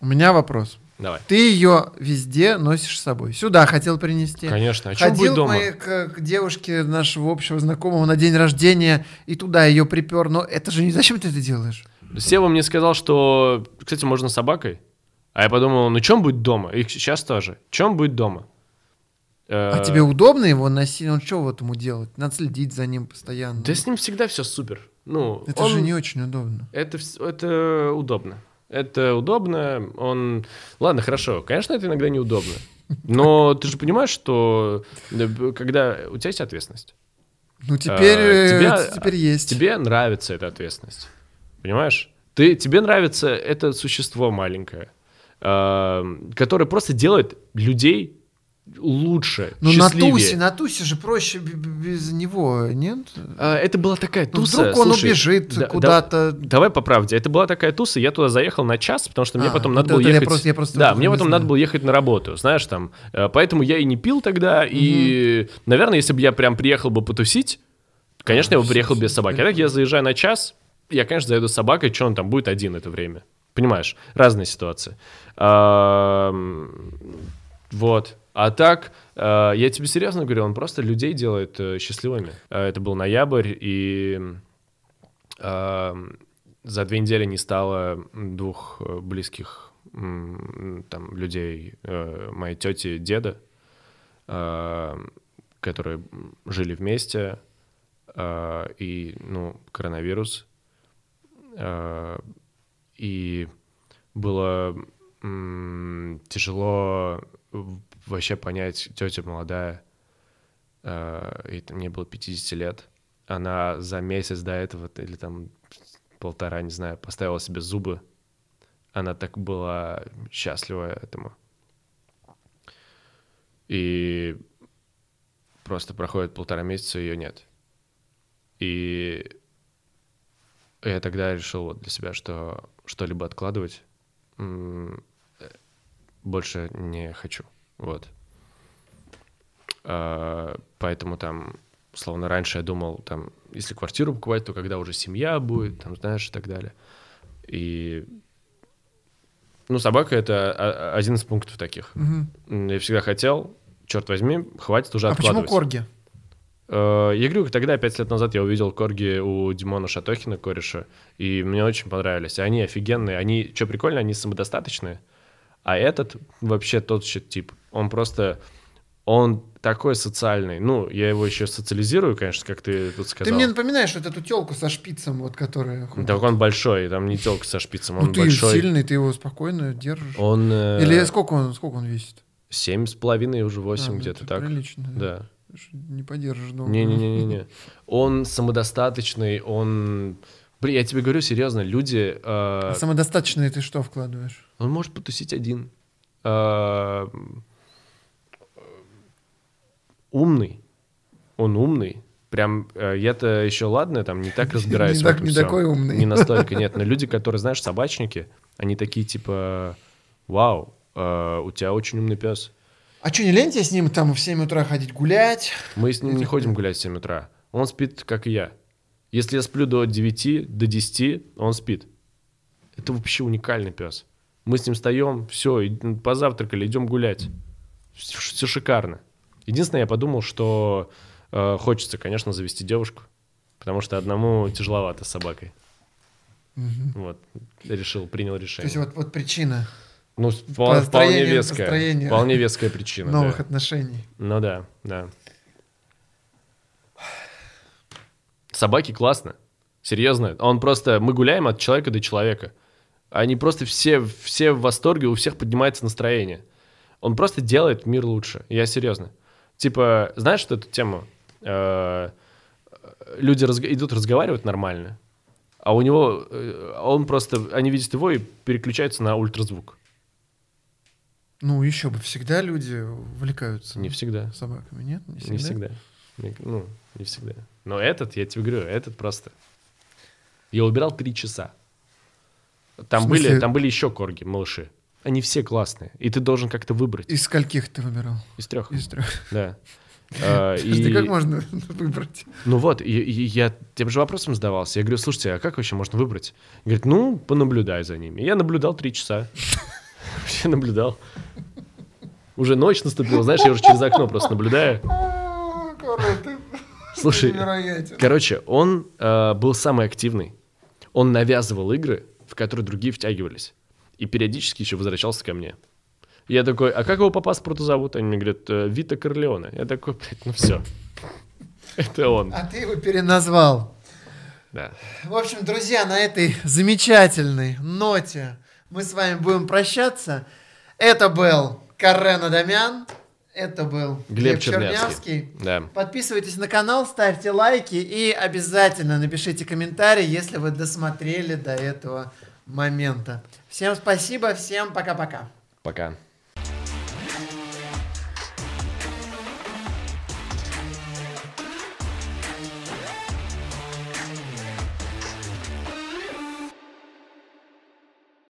Speaker 2: у меня вопрос.
Speaker 1: Давай.
Speaker 2: Ты ее везде носишь с собой. Сюда хотел принести.
Speaker 1: Конечно. А
Speaker 2: Ходил
Speaker 1: дома?
Speaker 2: моей- к, к девушке нашего общего знакомого на день рождения и туда ее припер. Но это же не зачем ты это делаешь?
Speaker 1: Сева мне сказал, что, кстати, можно собакой. А я подумал, ну чем будет дома? И сейчас тоже. Чем будет дома?
Speaker 2: А
Speaker 1: Э,
Speaker 2: тебе удобно его носить? Он что вот ему делать? Надо следить за ним постоянно.
Speaker 1: Да с ним всегда все супер. Ну,
Speaker 2: Это
Speaker 1: он-
Speaker 2: же не очень удобно.
Speaker 1: Это, это удобно. Это удобно. Он... Ладно, хорошо. Конечно, это иногда неудобно. Но ты же понимаешь, что э, когда у тебя есть ответственность,
Speaker 2: Ну теперь, э,
Speaker 1: тебя-
Speaker 2: теперь есть.
Speaker 1: тебе нравится эта ответственность. Понимаешь? Ты, тебе нравится это существо маленькое, э, которое просто делает людей лучше,
Speaker 2: Ну на
Speaker 1: счастливее.
Speaker 2: тусе, на тусе же проще б- б- без него, нет?
Speaker 1: А, это была такая
Speaker 2: Ну,
Speaker 1: туса.
Speaker 2: вдруг он
Speaker 1: слушай,
Speaker 2: убежит
Speaker 1: да- да-
Speaker 2: куда-то.
Speaker 1: Давай по правде. Это была такая туса, я туда заехал на час, потому что мне
Speaker 2: А,
Speaker 1: потом
Speaker 2: вот
Speaker 1: надо было
Speaker 2: это я
Speaker 1: ехать...
Speaker 2: просто- я просто
Speaker 1: да,
Speaker 2: этого
Speaker 1: мне
Speaker 2: не
Speaker 1: потом
Speaker 2: знаю.
Speaker 1: надо было ехать на работу, знаешь, там. Э, Поэтому я и не пил тогда, и, наверное, если бы я прям приехал бы потусить, конечно, я бы приехал без собаки. А так я заезжаю на час, я, конечно, заеду с собакой, что он там будет один это время. Понимаешь? Разные ситуации. Вот. А так, э, я тебе серьезно говорю, он просто людей делает э, счастливыми. Э, Это был ноябрь, и за две недели не стало двух близких там людей, моей тети, деда, которые жили вместе, и, ну, коронавирус. Э, И было тяжело вообще понять, тетя молодая, э, и там мне было 50 лет, она за месяц до этого, или там полтора, не знаю, поставила себе зубы. Она так была счастлива этому. И просто проходит полтора месяца, ее нет. И я тогда решил вот для себя, что что-либо откладывать больше не хочу. Вот. А, Поэтому там, словно раньше я думал, там, если квартиру покупать, то когда уже семья будет, там, знаешь, и так далее. И, ну, собака — это один из пунктов таких. М, Я всегда хотел, черт возьми, хватит уже
Speaker 2: А почему
Speaker 1: откладывать.
Speaker 2: корги?
Speaker 1: Э, Я говорю, тогда, пять лет назад, я увидел корги у Димона Шатохина, кореша, и мне очень понравились. Они офигенные, они, что прикольно, они самодостаточные, а этот вообще тот еще тип. Он просто, он такой социальный. Ну, я его еще социализирую, конечно, как ты тут сказал.
Speaker 2: Ты мне напоминаешь вот эту телку со шпицем, вот которая. ходит.
Speaker 1: Так он большой, там не телка со шпицем, он
Speaker 2: ну ты
Speaker 1: большой.
Speaker 2: сильный, ты его спокойно держишь.
Speaker 1: Он э,
Speaker 2: Или сколько он, сколько он весит?
Speaker 1: семь с половиной, уже восемь
Speaker 2: А, ну
Speaker 1: где-то так.
Speaker 2: Прилично.
Speaker 1: Да.
Speaker 2: Не подержишь дома.
Speaker 1: Не-не-не-не. Он самодостаточный, он... Блин, я тебе говорю серьезно, люди... э,
Speaker 2: А самодостаточный ты что вкладываешь?
Speaker 1: Он может потусить один. Э, Умный. Он умный. Прям э, я-то еще ладно, там не так разбираюсь.
Speaker 2: Не так- не такой умный.
Speaker 1: Не настолько, нет. Но люди, которые, знаешь, собачники, они такие типа, вау, э, у тебя очень умный пес.
Speaker 2: А что, не лень тебе с ним там в 7 утра ходить гулять?
Speaker 1: Мы с ним не ходим гулять в 7 утра. Он спит, как и я. Если я сплю до 9, до 10, он спит. Это вообще уникальный пес. Мы с ним встаем, все, позавтракали, идем гулять. Все шикарно. Единственное, я подумал, что э, хочется, конечно, завести девушку, потому что одному тяжеловато с собакой. Вот, решил, принял
Speaker 2: То
Speaker 1: решение.
Speaker 2: есть вот, вот причина
Speaker 1: ну, вполне, вполне веская. Вполне веская причина.
Speaker 2: новых
Speaker 1: да.
Speaker 2: отношений.
Speaker 1: Ну да, да. Собаки классно. Серьезно. Он просто... Мы гуляем от человека до человека. Они просто все, все в восторге, у всех поднимается настроение. Он просто делает мир лучше. Я серьезно. Типа, знаешь, что эту тему? Э, Люди разг- идут разговаривать нормально, а у него... э, Он просто... Они видят его и переключаются на ультразвук.
Speaker 2: Ну, еще бы, всегда люди увлекаются
Speaker 1: Не всегда.
Speaker 2: собаками, нет? Не всегда.
Speaker 1: Не всегда. Не- Ну, не всегда. Но этот, я тебе говорю, этот просто. Я убирал три часа. Там, были, там были еще корги, малыши. Они все классные. И ты должен как-то выбрать.
Speaker 2: Из скольких ты выбирал?
Speaker 1: Из трех.
Speaker 2: Из трех.
Speaker 1: Да. А, и-
Speaker 2: как можно выбрать?
Speaker 1: Ну вот, и, и я тем же вопросом задавался. Я говорю, слушайте, а как вообще можно выбрать? Говорит, ну, понаблюдай за ними. И я наблюдал три часа. Вообще наблюдал. Уже ночь наступила, знаешь, я уже через окно просто наблюдаю.
Speaker 2: А,
Speaker 1: Слушай. Короче, он э, был самый активный. Он навязывал игры, в которые другие втягивались. И периодически еще возвращался ко мне. Я такой, а как его по паспорту зовут? Они мне говорят, «Э, Вита Корлеоне. Я такой, блядь, ну все. Это он.
Speaker 2: А ты его переназвал.
Speaker 1: Да.
Speaker 2: В общем, друзья, на этой замечательной ноте мы с вами будем прощаться. Это был Карен Адамян. Это был
Speaker 1: Глеб
Speaker 2: Глеб,
Speaker 1: Чернявский.
Speaker 2: Чернявский.
Speaker 1: Да.
Speaker 2: Подписывайтесь на канал, ставьте лайки и обязательно напишите комментарий, если вы досмотрели до этого момента. Всем спасибо, всем пока-пока.
Speaker 1: Пока.